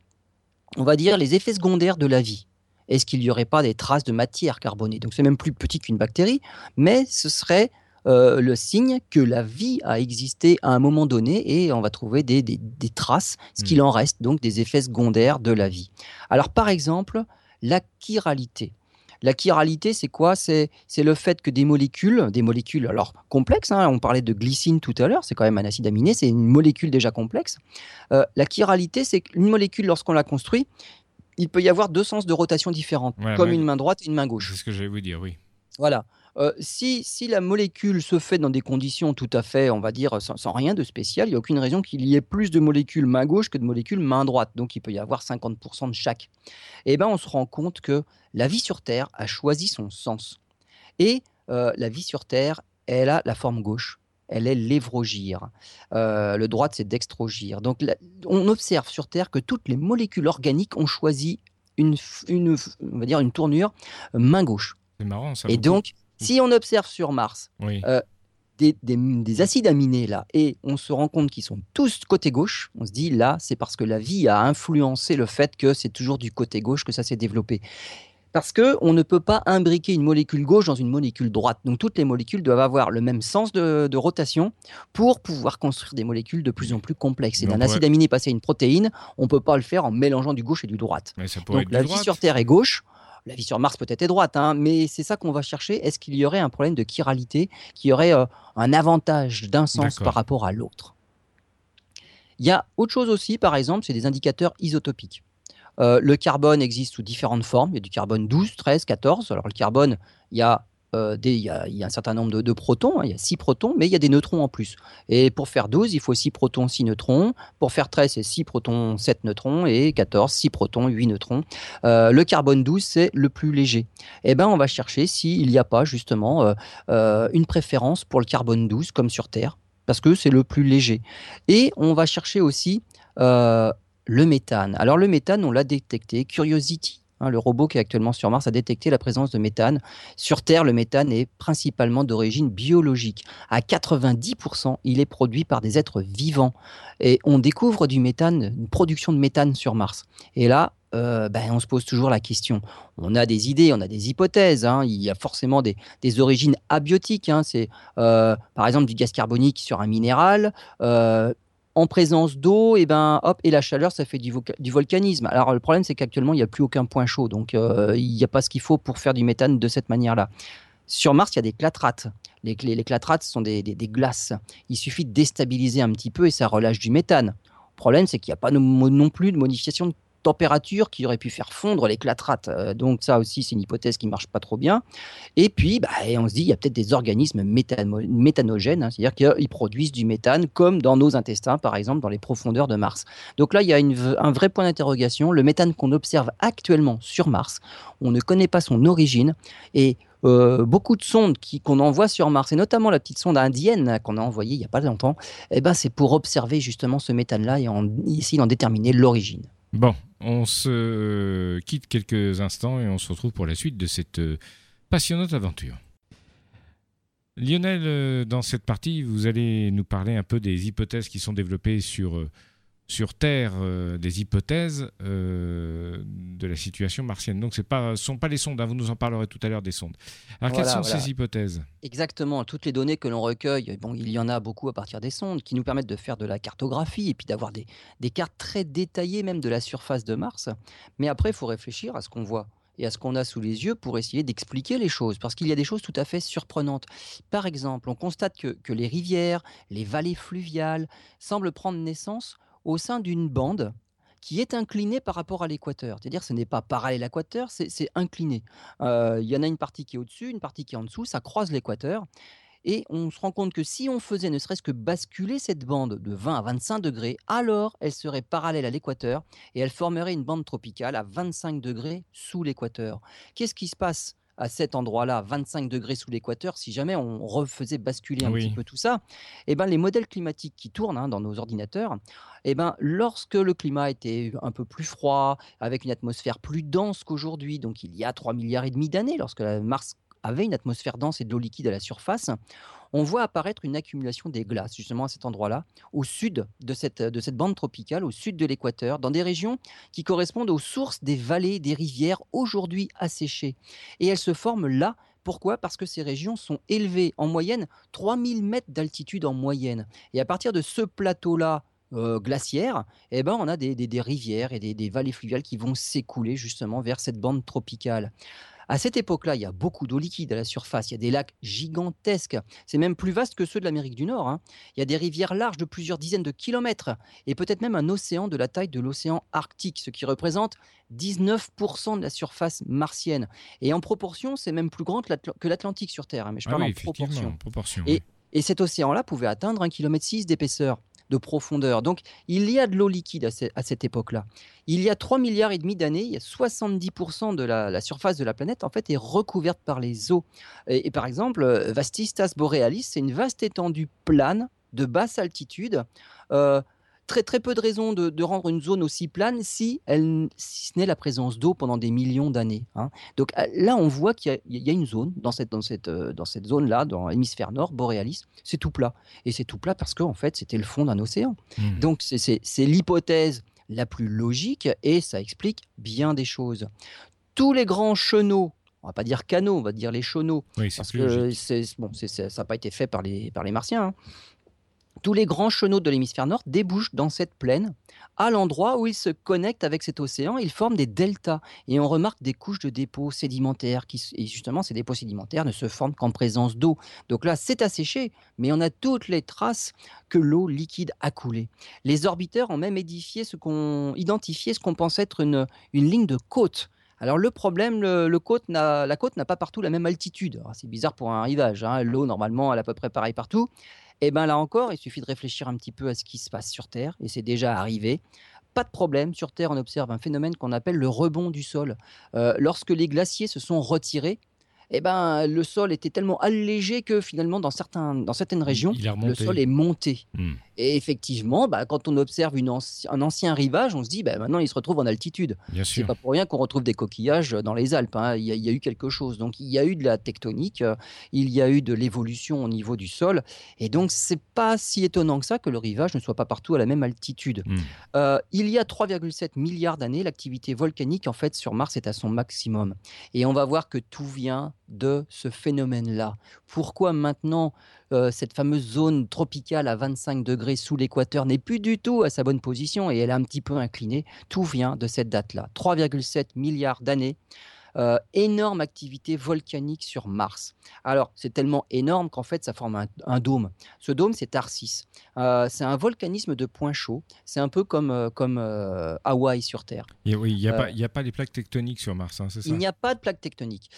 on va dire, les effets secondaires de la vie. Est-ce qu'il n'y aurait pas des traces de matière carbonée? Donc c'est même plus petit qu'une bactérie, mais ce serait euh, le signe que la vie a existé à un moment donné et on va trouver des, traces, ce qu'il hmm. en reste, donc des effets secondaires de la vie. Alors par exemple, la chiralité. La chiralité, c'est quoi? C'est, le fait que des molécules, des molécules alors complexes, hein, on parlait de glycine tout à l'heure, c'est quand même un acide aminé, c'est une molécule déjà complexe. Euh, la chiralité, c'est une molécule, lorsqu'on la construit, il peut y avoir deux sens de rotation différentes, comme une main droite et une main gauche. C'est ce que j'allais vous dire, oui. Voilà. Euh, si, si, la molécule se fait dans des conditions tout à fait, on va dire, sans, rien de spécial, il n'y a aucune raison qu'il y ait plus de molécules main gauche que de molécules main droite. Donc il peut y avoir 50% de chaque. Et eh bien on se rend compte que la vie sur Terre a choisi son sens. Et euh, la vie sur Terre, elle a la forme gauche. Elle est lévrogyre. Euh, le droite, c'est dextrogyre. Donc, on observe sur Terre que toutes les molécules organiques ont choisi une, une, on va dire une tournure main gauche. C'est marrant, ça. Et donc, si on observe sur Mars euh, des, acides aminés là, et on se rend compte qu'ils sont tous côté gauche, on se dit là, c'est parce que la vie a influencé le fait que c'est toujours du côté gauche que ça s'est développé. Parce que on ne peut pas imbriquer une molécule gauche dans une molécule droite. Donc toutes les molécules doivent avoir le même sens de, rotation pour pouvoir construire des molécules de plus en plus complexes. Et d'un acide aminé passé à une protéine, on ne peut pas le faire en mélangeant du gauche et du droite. Donc la vie sur Terre est gauche, la vie sur Mars peut-être est droite, hein, mais c'est ça qu'on va chercher. Est-ce qu'il y aurait un problème de chiralité, qui aurait euh, un avantage d'un sens par rapport à l'autre? Il y a autre chose aussi, par exemple, c'est des indicateurs isotopiques. Euh, le carbone existe sous différentes formes. Il y a du carbone 12, 13, 14. Alors le carbone, il y a euh, il y, a, un certain nombre de, protons, hein, il y a 6 protons, mais il y a des neutrons en plus. Et pour faire 12, il faut 6 protons, 6 neutrons. Pour faire 13, c'est 6 protons, 7 neutrons. Et 14, 6 protons, 8 neutrons. Euh, le carbone 12, c'est le plus léger. Eh ben, on va chercher s'il n'y a pas justement euh, une préférence pour le carbone 12, comme sur Terre, parce que c'est le plus léger. Et on va chercher aussi le méthane. Alors le méthane, on l'a détecté. Curiosity Hein, le robot qui est actuellement sur Mars a détecté la présence de méthane. Sur Terre, le méthane est principalement d'origine biologique. À 90%, il est produit par des êtres vivants. Et on découvre du méthane, une production de méthane sur Mars. Et là, euh, ben, on se pose toujours la question. On a des idées, on a des hypothèses. Hein. Il y a forcément des, origines abiotiques. Hein. C'est euh, par exemple du gaz carbonique sur un minéral. Euh, en présence d'eau, et ben hop, et la chaleur, ça fait du, volcanisme. Alors le problème, c'est qu'actuellement, il n'y a plus aucun point chaud, donc euh, il n'y a pas ce qu'il faut pour faire du méthane de cette manière-là. Sur Mars, il y a des clatrates. Les, les, clatrates sont des, glaces. Il suffit de déstabiliser un petit peu et ça relâche du méthane. Problème, c'est qu'il n'y a pas non plus de modification de température qui aurait pu faire fondre les clatrates. Euh, donc ça aussi, c'est une hypothèse qui marche pas trop bien. Et puis, bah, on se dit, il y a peut-être des organismes méthanogènes, hein, c'est-à-dire qu'ils produisent du méthane, comme dans nos intestins, par exemple, dans les profondeurs de Mars. Donc là, il y a un vrai point d'interrogation. Le méthane qu'on observe actuellement sur Mars, on ne connaît pas son origine. Et euh, beaucoup de sondes qu'on envoie sur Mars, et notamment la petite sonde indienne qu'on a envoyée il n'y a pas longtemps, eh ben, c'est pour observer justement ce méthane-là et en, essayer d'en déterminer l'origine. Bon, on se quitte quelques instants et on se retrouve pour la suite de cette euh, passionnante aventure. Lionel, euh, dans cette partie, vous allez nous parler un peu des hypothèses qui sont développées sur euh, sur Terre euh, des hypothèses euh, de la situation martienne. Donc ce ne sont pas les sondes, hein, vous nous en parlerez tout à l'heure des sondes. Alors quelles sont ces hypothèses? Exactement, toutes les données que l'on recueille, bon, il y en a beaucoup à partir des sondes qui nous permettent de faire de la cartographie et puis d'avoir des, des cartes très détaillées même de la surface de Mars. Mais après, il faut réfléchir à ce qu'on voit et à ce qu'on a sous les yeux pour essayer d'expliquer les choses, parce qu'il y a des choses tout à fait surprenantes. Par exemple, on constate que, que les rivières, les vallées fluviales semblent prendre naissance au sein d'une bande qui est inclinée par rapport à l'équateur. C'est-à-dire ce n'est pas parallèle à l'équateur, c'est incliné. Euh, il y en a une partie qui est au-dessus, une partie qui est en dessous, ça croise l'équateur. Et on se rend compte que si on faisait ne serait-ce que basculer cette bande de 20 à 25 degrés, alors elle serait parallèle à l'équateur et elle formerait une bande tropicale à 25 degrés sous l'équateur. Qu'est-ce qui se passe à cet endroit-là, 25 degrés sous l'équateur, si jamais on refaisait basculer un petit peu tout ça, eh ben, les modèles climatiques qui tournent hein, dans nos ordinateurs, eh ben, lorsque le climat était un peu plus froid, avec une atmosphère plus dense qu'aujourd'hui, donc il y a 3 milliards et demi d'années, lorsque la Mars avait une atmosphère dense et de l'eau liquide à la surface, on voit apparaître une accumulation des glaces, justement à cet endroit-là, au sud de cette, de cette bande tropicale, au sud de l'équateur, dans des régions qui correspondent aux sources des vallées, des rivières, aujourd'hui asséchées. Et elles se forment là pourquoi? Parce que ces régions sont élevées en moyenne 3000 mètres d'altitude en moyenne. Et à partir de ce plateau-là, euh, glaciaire, eh ben, on a des, des, rivières et des, des, vallées fluviales qui vont s'écouler justement vers cette bande tropicale. À cette époque-là, il y a beaucoup d'eau liquide à la surface. Il y a des lacs gigantesques. C'est même plus vaste que ceux de l'Amérique du Nord. Hein. Il y a des rivières larges de plusieurs dizaines de kilomètres et peut-être même un océan de la taille de l'océan Arctique, ce qui représente 19% de la surface martienne. Et en proportion, c'est même plus grand que l'Atlantique sur Terre. Hein, mais je ah parle en proportion. et, et cet océan-là pouvait atteindre 1,6 km d'épaisseur de profondeur. Donc il y a de l'eau liquide à, cette époque-là. Il y a 3 milliards et demi d'années, il y a 70% de la, surface de la planète en fait est recouverte par les eaux. Et, par exemple, euh, Vastistas borealis, c'est une vaste étendue plane de basse altitude. Euh, très très peu de raisons de, rendre une zone aussi plane si, elle, si ce n'est la présence d'eau pendant des millions d'années. Hein. Donc euh, là, on voit qu'il y, a une zone dans cette, dans cette, euh, dans cette zone-là, dans l'hémisphère nord, boréalis, c'est tout plat. Et c'est tout plat parce qu'en fait, c'était le fond d'un océan. Mmh. Donc c'est l'hypothèse la plus logique et ça explique bien des choses. Tous les grands chenaux on va pas dire canaux, on va dire les chenaux, parce que bon, ça n'a pas été fait par les, par les martiens. Hein tous les grands chenaux de l'hémisphère nord débouchent dans cette plaine, à l'endroit où ils se connectent avec cet océan, ils forment des deltas. Et on remarque des couches de dépôts sédimentaires. Qui, et justement, ces dépôts sédimentaires ne se forment qu'en présence d'eau. Donc là, c'est asséché, mais on a toutes les traces que l'eau liquide a coulé. Les orbiteurs ont même édifié ce qu'on, identifié ce qu'on pense être une, ligne de côte Alors le problème, la côte n'a pas partout la même altitude. C'est bizarre pour un rivage. Hein. L'eau, normalement, elle est à peu près pareil partout. Et eh bien là encore, il suffit de réfléchir un petit peu à ce qui se passe sur Terre, et c'est déjà arrivé. Pas de problème, sur Terre, on observe un phénomène qu'on appelle le rebond du sol. Euh, lorsque les glaciers se sont retirés, eh ben, le sol était tellement allégé que finalement, dans, certains, dans certaines régions, le sol est monté. Hmm. Et effectivement, bah, quand on observe une un ancien rivage, on se dit, bah, maintenant, il se retrouve en altitude. C'est pas pour rien qu'on retrouve des coquillages dans les Alpes. Hein. Il, y a, eu quelque chose. Donc, il y a eu de la tectonique, euh, il y a eu de l'évolution au niveau du sol. Et donc, c'est pas si étonnant que ça que le rivage ne soit pas partout à la même altitude. Hmm. Euh, il y a 3,7 milliards d'années, l'activité volcanique, en fait, sur Mars est à son maximum. Et on va voir que tout vient de ce phénomène-là. Pourquoi maintenant euh, cette fameuse zone tropicale à 25 degrés sous l'équateur n'est plus du tout à sa bonne position et elle est un petit peu inclinée? Tout vient de cette date-là. 3,7 milliards d'années. Euh, énorme activité volcanique sur Mars. Alors, c'est tellement énorme qu'en fait, ça forme un, dôme. Ce dôme, c'est Tarsis. Euh, c'est un volcanisme de points chauds. C'est un peu comme, comme Hawaï sur Terre. oui, il n'y a, a, pas les plaques tectoniques sur Mars, hein, c'est ça? Il n'y a pas de plaques tectoniques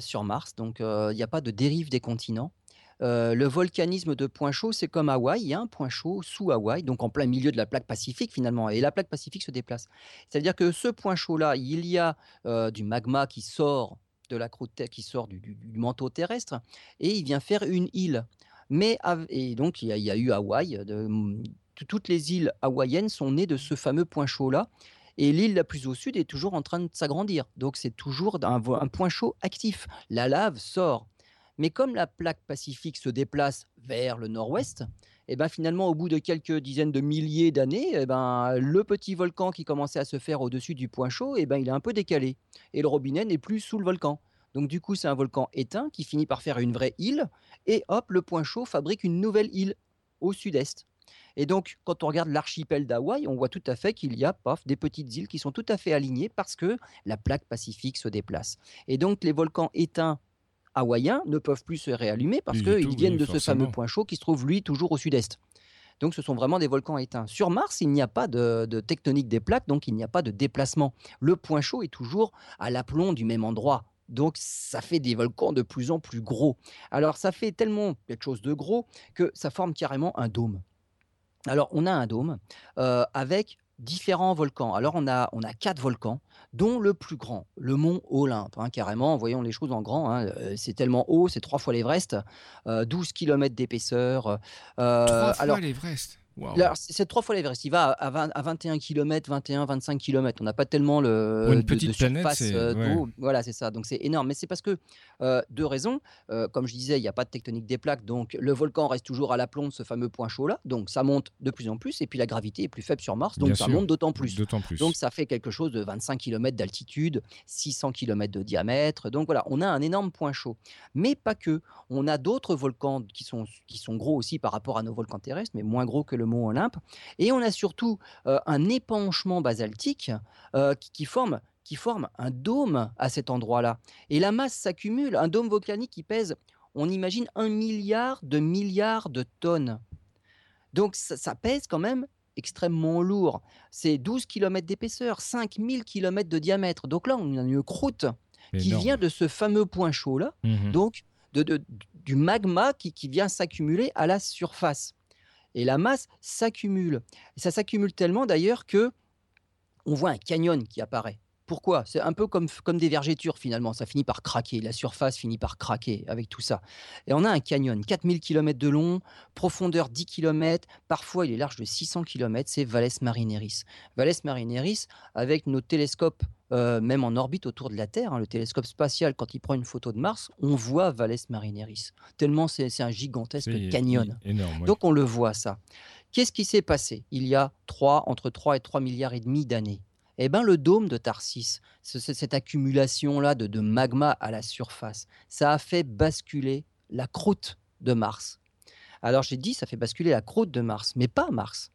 sur Mars, donc il n'y a pas de dérive des continents. Euh, le volcanisme de point chaud, c'est comme Hawaï, il y a un point chaud sous Hawaï, donc en plein milieu de la plaque pacifique finalement, et la plaque pacifique se déplace. C'est-à-dire que ce point chaud-là, il y a euh, du magma qui sort de la croûte, qui sort du, manteau terrestre, et il vient faire une île. Mais et donc il y, a, eu Hawaï. toutes les îles hawaïennes sont nées de ce fameux point chaud-là. Et l'île la plus au sud est toujours en train de s'agrandir. Donc c'est toujours un, un, point chaud actif. La lave sort. Mais comme la plaque pacifique se déplace vers le nord-ouest, et eh ben finalement, au bout de quelques dizaines de milliers d'années, eh ben, le petit volcan qui commençait à se faire au-dessus du point chaud, eh ben, il est un peu décalé. Et le robinet n'est plus sous le volcan. Donc du coup, c'est un volcan éteint qui finit par faire une vraie île. Et hop, le point chaud fabrique une nouvelle île au sud-est. Et donc, quand on regarde l'archipel d'Hawaï, on voit tout à fait qu'il y a paf, des petites îles qui sont tout à fait alignées parce que la plaque pacifique se déplace. Et donc, les volcans éteints hawaïens ne peuvent plus se réallumer parce qu'ils viennent de ce fameux point chaud qui se trouve, lui, toujours au sud-est. Donc ce sont vraiment des volcans éteints. Sur Mars, il n'y a pas de, tectonique des plaques, donc il n'y a pas de déplacement. Le point chaud est toujours à l'aplomb du même endroit. Donc ça fait des volcans de plus en plus gros. Alors ça fait tellement quelque chose de gros que ça forme carrément un dôme. Alors on a un dôme euh, avec différents volcans. Alors on a, on a quatre volcans, dont le plus grand, le mont Olympe, hein, carrément, voyons les choses en grand, hein, euh, c'est tellement haut, c'est trois fois l'Everest, 12 km d'épaisseur. Euh, trois fois l'Everest c'est trois fois l'Everest. Il va à, 21 km, 21, 25 km. On n'a pas tellement le une petite de surface euh, Voilà, c'est ça. Donc c'est énorme. Mais c'est parce que euh, deux raisons. Euh, comme je disais, il n'y a pas de tectonique des plaques, donc le volcan reste toujours à l'aplomb de ce fameux point chaud là. Donc ça monte de plus en plus. Et puis la gravité est plus faible sur Mars, donc ça monte d'autant plus. plus. Donc ça fait quelque chose de 25 km d'altitude, 600 km de diamètre. Donc voilà, on a un énorme point chaud. Mais pas que. On a d'autres volcans qui sont qui sont gros aussi par rapport à nos volcans terrestres, mais moins gros que le le mont Olympe. Et on a surtout euh, un épanchement basaltique euh, qui, forme qui forme un dôme à cet endroit-là. Et la masse s'accumule. Un dôme volcanique qui pèse, on imagine, un milliard de milliards de tonnes. Donc ça, pèse quand même extrêmement lourd. C'est 12 km d'épaisseur, 5000 km de diamètre. Donc là, on a une croûte qui vient de ce fameux point chaud-là, mmh donc de, du magma qui, qui vient s'accumuler à la surface et la masse s'accumule. Ça s'accumule tellement d'ailleurs que on voit un canyon qui apparaît. Pourquoi? C'est un peu comme, comme des vergétures finalement, ça finit par craquer, la surface finit par craquer avec tout ça. Et on a un canyon, 4000 km de long, profondeur 10 km, parfois il est large de 600 km, c'est Valles Marineris. Valles Marineris, avec nos télescopes euh, même en orbite autour de la Terre, hein, le télescope spatial, quand il prend une photo de Mars, on voit Valles Marineris. Tellement c'est un gigantesque canyon. Donc on le voit ça. Qu'est-ce qui s'est passé? Il y a 3, entre 3 et 3 milliards et demi d'années eh ben, le dôme de Tarsis, cette accumulation-là de, magma à la surface, ça a fait basculer la croûte de Mars. Alors j'ai dit, ça fait basculer la croûte de Mars, mais pas Mars.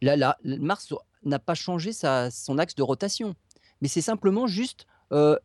Là, là Mars n'a pas changé son axe de rotation mais c'est simplement juste euh,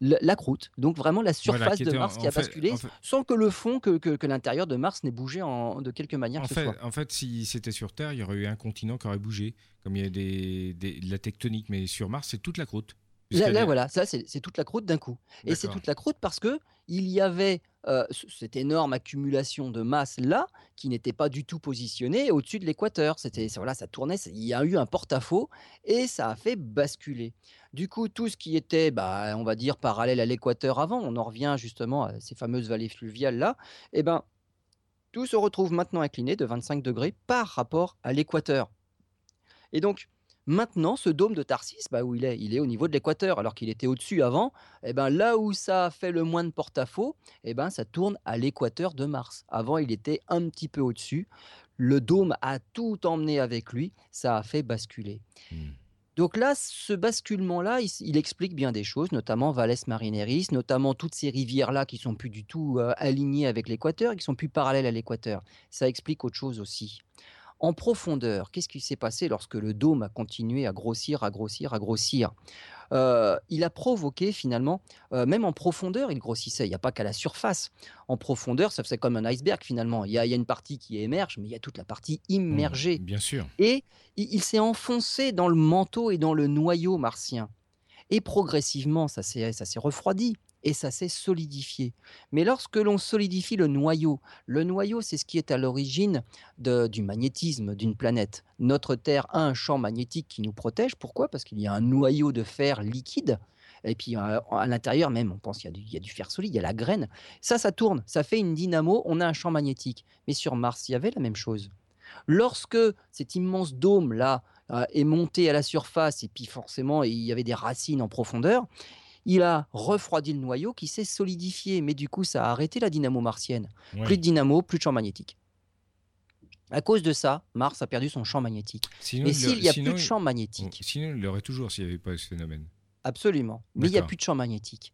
la, croûte, donc vraiment la surface de Mars qui a basculé, sans que le fond, que, que, l'intérieur de Mars n'ait bougé en, de quelque manière en fait, En fait, si c'était sur Terre, il y aurait eu un continent qui aurait bougé, comme il y a des, de la tectonique, mais sur Mars, c'est toute la croûte. Là, voilà, ça c'est toute la croûte d'un coup. Et c'est toute la croûte parce que il y avait euh, cette énorme accumulation de masse là qui n'était pas du tout positionnée au-dessus de l'équateur. C'était voilà, ça tournait, il y a eu un porte-à-faux et ça a fait basculer. Du coup, tout ce qui était, bah, on va dire parallèle à l'équateur avant, on en revient justement à ces fameuses vallées fluviales là, et eh ben tout se retrouve maintenant incliné de 25 degrés par rapport à l'équateur. Et donc, Maintenant, ce dôme de Tarsis, bah, où il est, il est au niveau de l'équateur, alors qu'il était au-dessus avant. Et eh ben, là où ça a fait le moins de porte-à-faux, eh ben, ça tourne à l'équateur de Mars. Avant, il était un petit peu au-dessus. Le dôme a tout emmené avec lui. Ça a fait basculer. Hmm. Donc là, ce basculement-là, il, explique bien des choses, notamment Valles Marineris, notamment toutes ces rivières-là qui sont plus du tout euh, alignées avec l'équateur et qui sont plus parallèles à l'équateur. Ça explique autre chose aussi. En profondeur, qu'est-ce qui s'est passé lorsque le dôme a continué à grossir, à grossir, à grossir? Euh, Il a provoqué finalement, euh, même en profondeur, il grossissait. Il n'y a pas qu'à la surface. En profondeur, ça faisait comme un iceberg finalement. Il y, a, une partie qui émerge, mais il y a toute la partie immergée. bien sûr. Et il s'est enfoncé dans le manteau et dans le noyau martien. Et progressivement, ça s'est refroidi et ça s'est solidifié. Mais lorsque l'on solidifie le noyau, le noyau, c'est ce qui est à l'origine du magnétisme d'une planète. Notre Terre a un champ magnétique qui nous protège. Pourquoi? Parce qu'il y a un noyau de fer liquide. Et puis euh, à, l'intérieur même, on pense qu'il y, a du fer solide, il y a la graine. Ça, ça tourne, ça fait une dynamo, on a un champ magnétique. Mais sur Mars, il y avait la même chose. Lorsque cet immense dôme-là euh, est monté à la surface, et puis forcément, il y avait des racines en profondeur, il a refroidi le noyau qui s'est solidifié, mais du coup, ça a arrêté la dynamo martienne. Plus de dynamo, plus de champ magnétique. À cause de ça, Mars a perdu son champ magnétique. Mais s'il n'y a plus de champ magnétique. Sinon, il l'aurait toujours s'il n'y avait pas ce phénomène. Absolument. Mais il n'y a plus de champ magnétique.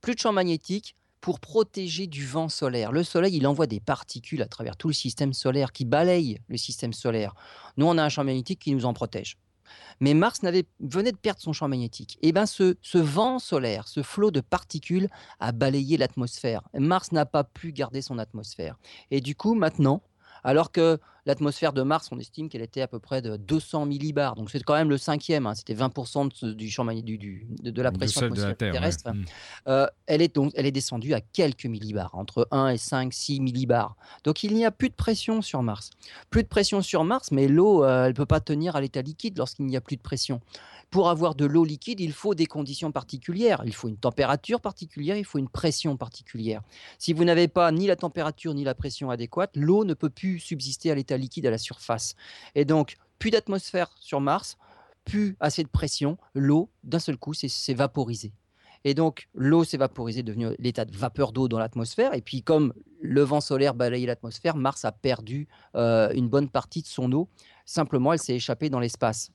Plus de champ magnétique pour protéger du vent solaire. Le Soleil, il envoie des particules à travers tout le système solaire qui balayent le système solaire. Nous, on a un champ magnétique qui nous en protège. Mais Mars venait de perdre son champ magnétique. Et eh bien ce, ce vent solaire, ce flot de particules a balayé l'atmosphère. Mars n'a pas pu garder son atmosphère. Et du coup, maintenant, alors que l'atmosphère de Mars, on estime qu'elle était à peu près de 200 millibars. Donc c'est quand même le cinquième. Hein. C'était 20% du champ du, du, de, la pression terrestre. Mm. Euh, elle, est donc, elle est descendue à quelques millibars, entre 1 et 5, 6 millibars. Donc il n'y a plus de pression sur Mars. Plus de pression sur Mars, mais l'eau, euh, elle ne peut pas tenir à l'état liquide lorsqu'il n'y a plus de pression. Pour avoir de l'eau liquide, il faut des conditions particulières. Il faut une température particulière, il faut une pression particulière. Si vous n'avez pas ni la température ni la pression adéquate, l'eau ne peut plus subsister à l'état liquide à la surface. Et donc, plus d'atmosphère sur Mars, plus assez de pression, l'eau, d'un seul coup, s'est vaporisée. Et donc, l'eau s'est vaporisée, devenue l'état de vapeur d'eau dans l'atmosphère. Et puis, comme le vent solaire balayait l'atmosphère, Mars a perdu euh, une bonne partie de son eau. Simplement, elle s'est échappée dans l'espace.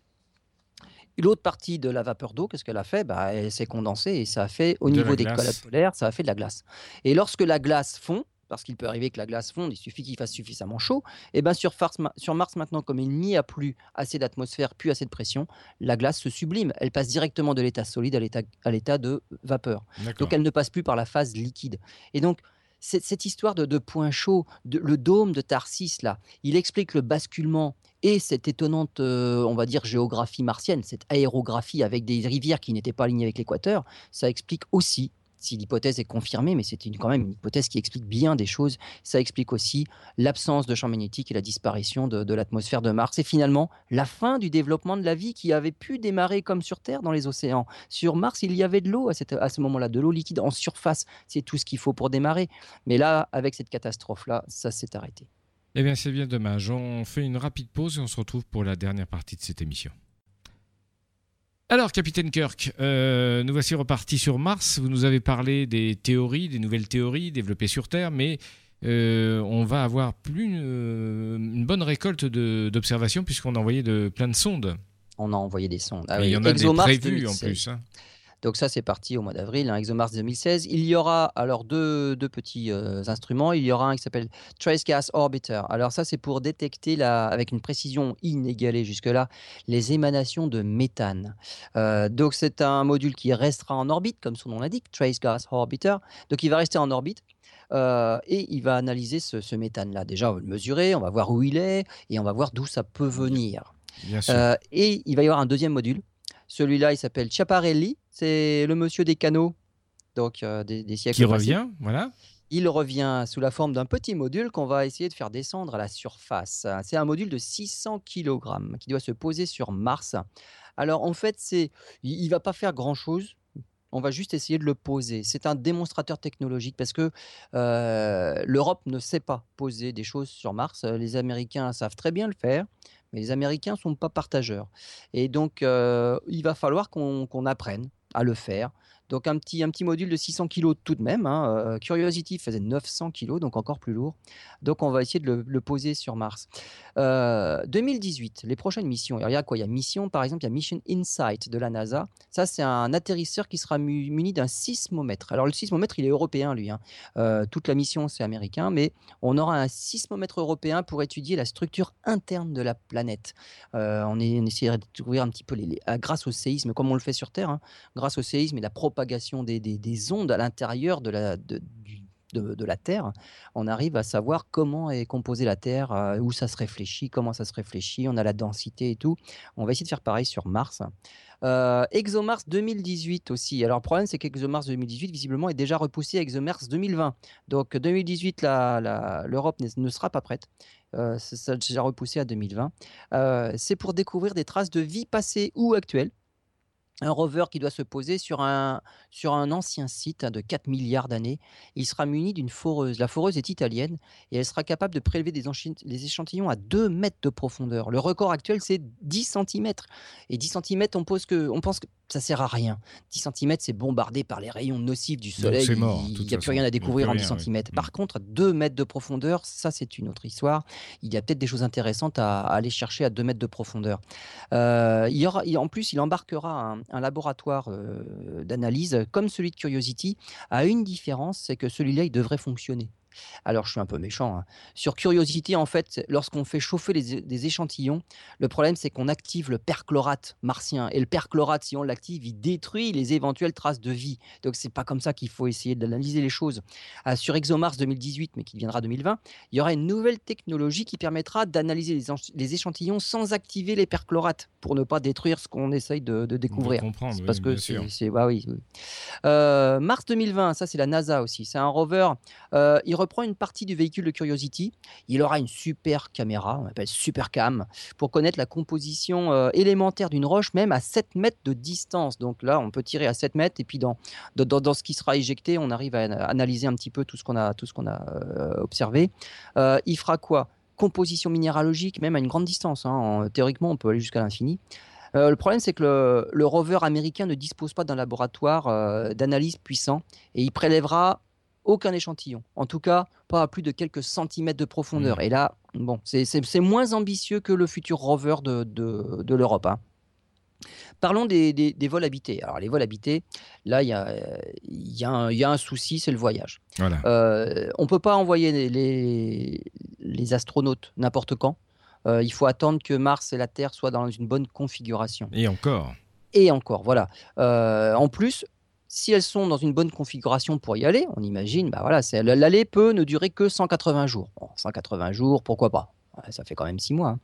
L'autre partie de la vapeur d'eau, qu'est-ce qu'elle a fait? Bah, Elle s'est condensée et ça a fait, au niveau des collades polaires, ça a fait de la glace. Et lorsque la glace fond, parce qu'il peut arriver que la glace fonde, il suffit qu'il fasse suffisamment chaud, et bien sur, sur Mars maintenant, comme il n'y a plus assez d'atmosphère, plus assez de pression, la glace se sublime. Elle passe directement de l'état solide à l'état de vapeur. Donc elle ne passe plus par la phase liquide. Et donc cette, histoire de, de point chaud, le dôme de Tarsis, là, il explique le basculement et cette étonnante, euh, on va dire, géographie martienne, cette aérographie avec des rivières qui n'étaient pas alignées avec l'équateur, ça explique aussi si l'hypothèse est confirmée, mais c'est quand même une hypothèse qui explique bien des choses. Ça explique aussi l'absence de champ magnétique et la disparition de, l'atmosphère de Mars. Et finalement, la fin du développement de la vie qui avait pu démarrer comme sur Terre dans les océans. Sur Mars, il y avait de l'eau à, à, ce moment-là, de l'eau liquide en surface. C'est tout ce qu'il faut pour démarrer. Mais là, avec cette catastrophe-là, ça s'est arrêté. Eh bien, c'est bien dommage. On fait une rapide pause et on se retrouve pour la dernière partie de cette émission. Alors, capitaine Kirk, euh, nous voici repartis sur Mars. Vous nous avez parlé des théories, des nouvelles théories développées sur Terre, mais euh, on va avoir plus euh, une, bonne récolte d'observations puisqu'on a envoyé de, plein de sondes. On a envoyé des sondes. Ah il y en a des prévues en plus. Hein. Donc ça, c'est parti au mois d'avril, hein, ExoMars 2016. Il y aura alors deux, deux petits euh, instruments. Il y aura un qui s'appelle Trace Gas Orbiter. Alors ça, c'est pour détecter la, avec une précision inégalée jusque-là les émanations de méthane. Euh, donc c'est un module qui restera en orbite, comme son nom l'indique, Trace Gas Orbiter. Donc il va rester en orbite. Euh, et il va analyser ce, ce méthane-là. Déjà, on va le mesurer, on va voir où il est et on va voir d'où ça peut venir. Bien sûr. et il va y avoir un deuxième module celui-là, il s'appelle Chiaparelli c'est le monsieur des canaux, donc des, des, siècles. Qui revient, voilà. Il revient sous la forme d'un petit module qu'on va essayer de faire descendre à la surface. C'est un module de 600 kg qui doit se poser sur Mars. Alors en fait, c'est, il ne va pas faire grand-chose. On va juste essayer de le poser. C'est un démonstrateur technologique parce que euh, l'Europe ne sait pas poser des choses sur Mars. Les Américains savent très bien le faire, mais les Américains ne sont pas partageurs. Et donc, euh, il va falloir qu'on apprenne à le faire. Donc un petit, un petit module de 600 kg tout de même. Hein, euh, Curiosity faisait 900 kg, donc encore plus lourd. Donc on va essayer de le, poser sur Mars. 2018, euh, les prochaines missions. il y a quoi? Il y a mission, par exemple, il y a Mission Insight de la NASA. Ça, c'est un atterrisseur qui sera muni d'un sismomètre. Alors le sismomètre, il est européen, lui. Hein. Euh, toute la mission, c'est américain, mais on aura un sismomètre européen pour étudier la structure interne de la planète. on, est, on essaiera de découvrir un petit peu les, grâce au séisme, comme on le fait sur Terre, hein, grâce au séisme et la propagation des, des, ondes à l'intérieur de la, de, de, la Terre, on arrive à savoir comment est composée la Terre, euh, où ça se réfléchit, comment ça se réfléchit, on a la densité et tout. On va essayer de faire pareil sur Mars. Euh, ExoMars 2018 aussi. Alors, le problème, c'est qu'ExoMars 2018, visiblement, est déjà repoussé à ExoMars 2020. Donc, 2018, l'Europe ne sera pas prête. Euh, ça a déjà repoussé à 2020. c'est pour découvrir des traces de vie passée ou actuelle un rover qui doit se poser sur un, sur un ancien site de 4 milliards d'années. Il sera muni d'une foreuse. La foreuse est italienne et elle sera capable de prélever des, échantillons à 2 mètres de profondeur. Le record actuel, c'est 10 cm. Et 10 cm, on, pose que, on pense que ça sert à rien. 10 cm, c'est bombardé par les rayons nocifs du soleil. il n'y a plus rien à découvrir en 10 cm. Par mm. contre, 2 mètres de profondeur, ça, c'est une autre histoire. Il y a peut-être des choses intéressantes à, aller chercher à 2 mètres de profondeur. Euh, il y aura, en plus, il embarquera un, laboratoire euh, d'analyse comme celui de Curiosity, à une différence, c'est que celui-là, il devrait fonctionner. Alors, je suis un peu méchant. Hein. Sur Curiosity, en fait, lorsqu'on fait chauffer des échantillons, le problème, c'est qu'on active le perchlorate martien. Et le perchlorate, si on l'active, il détruit les éventuelles traces de vie. Donc, c'est pas comme ça qu'il faut essayer d'analyser les choses. Ah, sur ExoMars 2018, mais qui viendra 2020, il y aura une nouvelle technologie qui permettra d'analyser les, échantillons sans activer les perchlorates pour ne pas détruire ce qu'on essaye de, découvrir. parce que c'est. Bah oui, euh, Mars 2020, ça, c'est la NASA aussi. C'est un rover. Euh, il reprend une partie du véhicule de Curiosity. Il aura une super caméra, on appelle super cam, pour connaître la composition euh, élémentaire d'une roche, même à 7 mètres de distance. Donc là, on peut tirer à 7 mètres et puis dans, dans, ce qui sera éjecté, on arrive à analyser un petit peu tout ce qu'on a, tout ce qu'on a euh, observé. Euh, il fera quoi? Composition minéralogique, même à une grande distance. Hein. Théoriquement, on peut aller jusqu'à l'infini. le problème, c'est que le, rover américain ne dispose pas d'un laboratoire d'analyse puissant et il prélèvera aucun échantillon. En tout cas, pas à plus de quelques centimètres de profondeur. Mmh. Et là, bon, c'est moins ambitieux que le futur rover de, de, l'Europe. Hein. Parlons des, vols habités. Alors, les vols habités, là, il y a, y, a y a, un souci, c'est le voyage. Euh, on ne peut pas envoyer les, les astronautes n'importe quand. Euh, il faut attendre que Mars et la Terre soient dans une bonne configuration. Et encore. Et encore, voilà. Euh, en plus, si elles sont dans une bonne configuration pour y aller, on imagine, bah voilà, l'aller peut ne durer que 180 jours. 180 jours, pourquoi pas? Ça fait quand même 6 mois. Hein.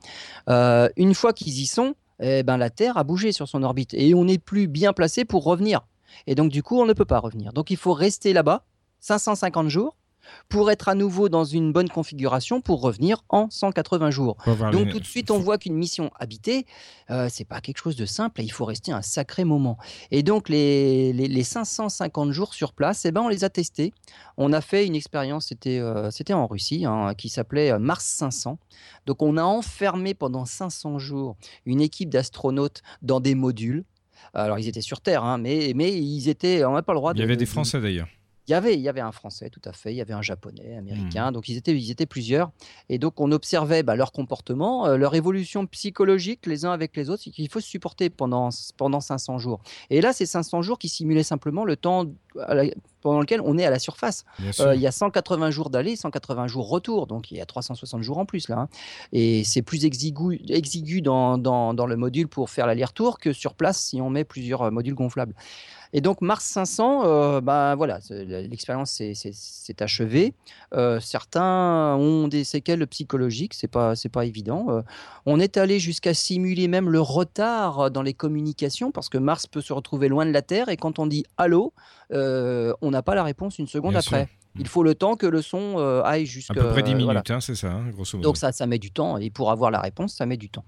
Euh, une fois qu'ils y sont, eh ben, la Terre a bougé sur son orbite et on n'est plus bien placé pour revenir. Et donc, du coup, on ne peut pas revenir. Donc, il faut rester là-bas 550 jours pour être à nouveau dans une bonne configuration pour revenir en 180 jours. Donc tout de suite, on voit qu'une mission habitée, euh, c'est pas quelque chose de simple, il faut rester un sacré moment. Et donc les, les, 550 jours sur place, eh ben, on les a testés. On a fait une expérience, c'était euh, c'était en Russie, hein, qui s'appelait euh, Mars 500. Donc on a enfermé pendant 500 jours une équipe d'astronautes dans des modules. Alors ils étaient sur Terre, hein, mais, mais ils étaient, on n'a pas le droit. Il y avait des Français d'ailleurs. Il y, avait, il y avait un Français, tout à fait, il y avait un Japonais, Américain, mmh. donc ils étaient, ils étaient plusieurs. Et donc on observait bah, leur comportement, euh, leur évolution psychologique les uns avec les autres, qu'il faut supporter pendant, pendant 500 jours. Et là, c'est 500 jours qui simulaient simplement le temps pendant lequel on est à la surface. Euh, il y a 180 jours d'aller, 180 jours retour, donc il y a 360 jours en plus là. Hein. Et c'est plus exigu, exigu dans, dans, dans, le module pour faire l'aller-retour que sur place si on met plusieurs euh, modules gonflables. Et donc Mars 500, euh, bah, voilà, l'expérience s'est achevée. Euh, certains ont des séquelles psychologiques, c'est pas c'est pas évident. Euh, on est allé jusqu'à simuler même le retard dans les communications parce que Mars peut se retrouver loin de la Terre et quand on dit allô, on n'a pas la réponse une seconde après. Il faut le temps que le son aille jusqu'à. À peu près 10 minutes, hein, c'est ça, hein, grosso modo. Donc ça, ça met du temps, et pour avoir la réponse, ça met du temps.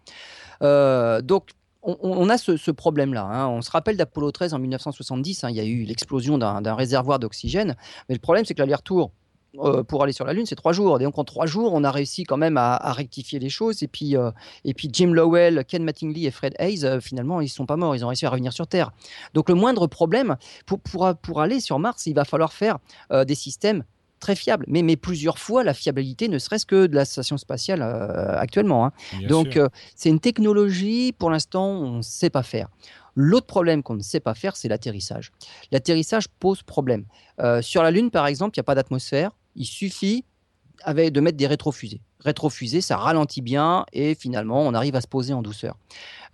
donc on, a ce, problème-là. Hein. On se rappelle d'Apollo 13 en 1970, hein. il y a eu l'explosion d'un réservoir d'oxygène. Mais le problème, c'est que l'aller-retour euh, pour aller sur la Lune, c'est trois jours. Et donc en trois jours, on a réussi quand même à, rectifier les choses. Et puis, euh, et puis Jim Lowell, Ken Mattingly et Fred Hayes, euh, finalement, ils ne sont pas morts. Ils ont réussi à revenir sur Terre. Donc le moindre problème, pour, pour aller sur Mars, il va falloir faire des systèmes très fiable, mais, mais plusieurs fois la fiabilité, ne serait-ce que de la station spatiale actuellement. Hein. Donc, c'est une technologie, pour l'instant, on ne sait pas faire. L'autre problème qu'on ne sait pas faire, c'est l'atterrissage. L'atterrissage pose problème. Euh, sur la Lune, par exemple, il n'y a pas d'atmosphère. Il suffit de mettre des rétrofusées rétrofusée, ça ralentit bien et finalement on arrive à se poser en douceur.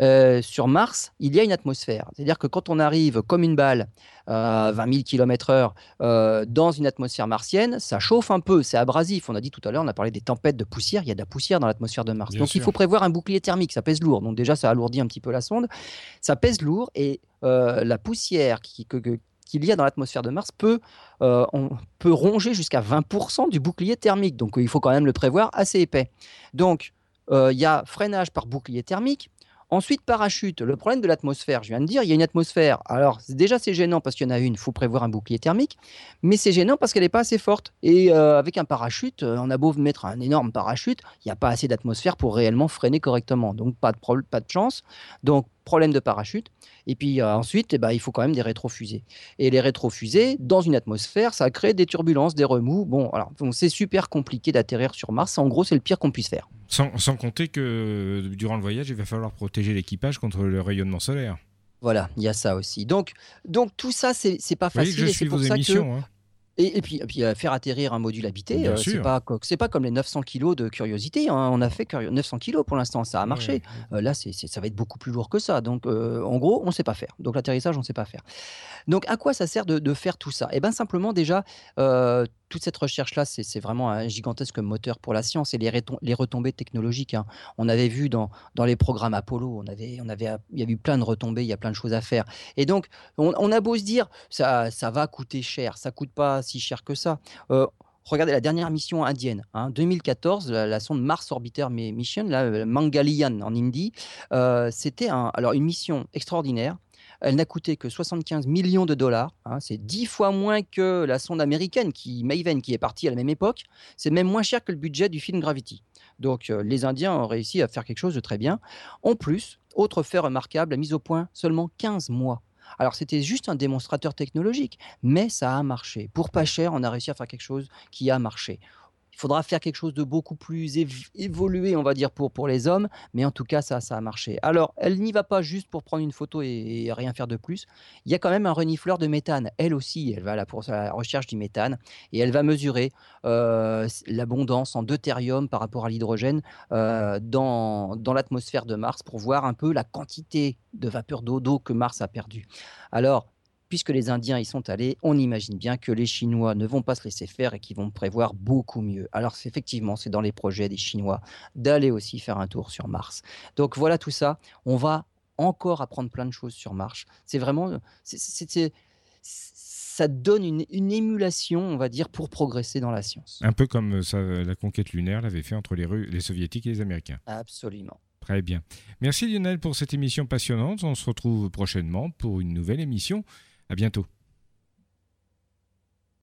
Euh, sur Mars, il y a une atmosphère. C'est-à-dire que quand on arrive comme une balle à 20 000 km/h dans une atmosphère martienne, ça chauffe un peu, c'est abrasif. On a dit tout à l'heure, on a parlé des tempêtes de poussière, il y a de la poussière dans l'atmosphère de Mars. donc il faut prévoir un bouclier thermique, ça pèse lourd. Donc déjà, ça alourdit un petit peu la sonde. Ça pèse lourd et euh, la poussière qui, qu'il y a dans l'atmosphère de Mars peut, euh, on peut ronger jusqu'à 20% du bouclier thermique. Donc il faut quand même le prévoir assez épais. Donc euh, il y a freinage par bouclier thermique. Ensuite, parachute. Le problème de l'atmosphère, je viens de dire, il y a une atmosphère. Alors, déjà, c'est gênant parce qu'il y en a une, il faut prévoir un bouclier thermique. Mais c'est gênant parce qu'elle n'est pas assez forte. Et euh, avec un parachute, on a beau mettre un énorme parachute, il n'y a pas assez d'atmosphère pour réellement freiner correctement. Donc, pas de, pas de chance. Donc, problème de parachute. Et puis euh, ensuite, eh ben, il faut quand même des rétrofusées. Et les rétrofusées, dans une atmosphère, ça crée des turbulences, des remous. Bon, alors c'est super compliqué d'atterrir sur Mars. En gros, c'est le pire qu'on puisse faire. Sans, compter que euh, durant le voyage, il va falloir protéger l'équipage contre le rayonnement solaire. Voilà, il y a ça aussi. Donc, donc tout ça, c'est pas facile. je suis vos émissions. Hein. Et, puis, puis euh, faire atterrir un module habité, euh, c'est pas, pas comme les 900 kilos de curiosité. Hein. On a fait 900 kilos pour l'instant, ça a marché. Euh, là, c'est, ça va être beaucoup plus lourd que ça. Donc, en gros, on ne sait pas faire. Donc, l'atterrissage, on ne sait pas faire. Donc, à quoi ça sert de, faire tout ça? Eh bien, simplement, déjà, toute cette recherche-là, c'est vraiment un gigantesque moteur pour la science et les, retombées technologiques. Hein. On avait vu dans, les programmes Apollo, on avait, il y a eu plein de retombées, il y a plein de choses à faire. Et donc, on, a beau se dire, ça, ça va coûter cher, ça coûte pas si cher que ça. Euh, regardez la dernière mission indienne, hein, 2014, la, sonde Mars Orbiter Mission, la euh, Mangalian en Indie, euh, c'était alors une mission extraordinaire elle n'a coûté que 75 millions de dollars. Hein. c'est dix fois moins que la sonde américaine, qui, Maven, qui est partie à la même époque. C'est même moins cher que le budget du film Gravity. Donc euh, les Indiens ont réussi à faire quelque chose de très bien. En plus, autre fait remarquable, la mise au point seulement 15 mois. Alors c'était juste un démonstrateur technologique, mais ça a marché. Pour pas cher, on a réussi à faire quelque chose qui a marché. Il faudra faire quelque chose de beaucoup plus évolué, on va dire, pour, pour les hommes. Mais en tout cas, ça, ça a marché. Alors, elle n'y va pas juste pour prendre une photo et, rien faire de plus. Il y a quand même un renifleur de méthane. Elle aussi, elle va là pour la recherche du méthane. Et elle va mesurer euh, l'abondance en deutérium par rapport à l'hydrogène euh, dans, dans l'atmosphère de Mars pour voir un peu la quantité de vapeur d'eau que Mars a perdu. Alors, puisque les Indiens y sont allés, on imagine bien que les Chinois ne vont pas se laisser faire et qu'ils vont prévoir beaucoup mieux. Alors effectivement, c'est dans les projets des Chinois d'aller aussi faire un tour sur Mars. Donc voilà tout ça. On va encore apprendre plein de choses sur Mars. C'est vraiment, ça donne une, émulation, on va dire, pour progresser dans la science. Un peu comme ça, la conquête lunaire l'avait fait entre les, les Soviétiques et les Américains. Absolument. Très bien. Merci Lionel pour cette émission passionnante. On se retrouve prochainement pour une nouvelle émission. À bientôt.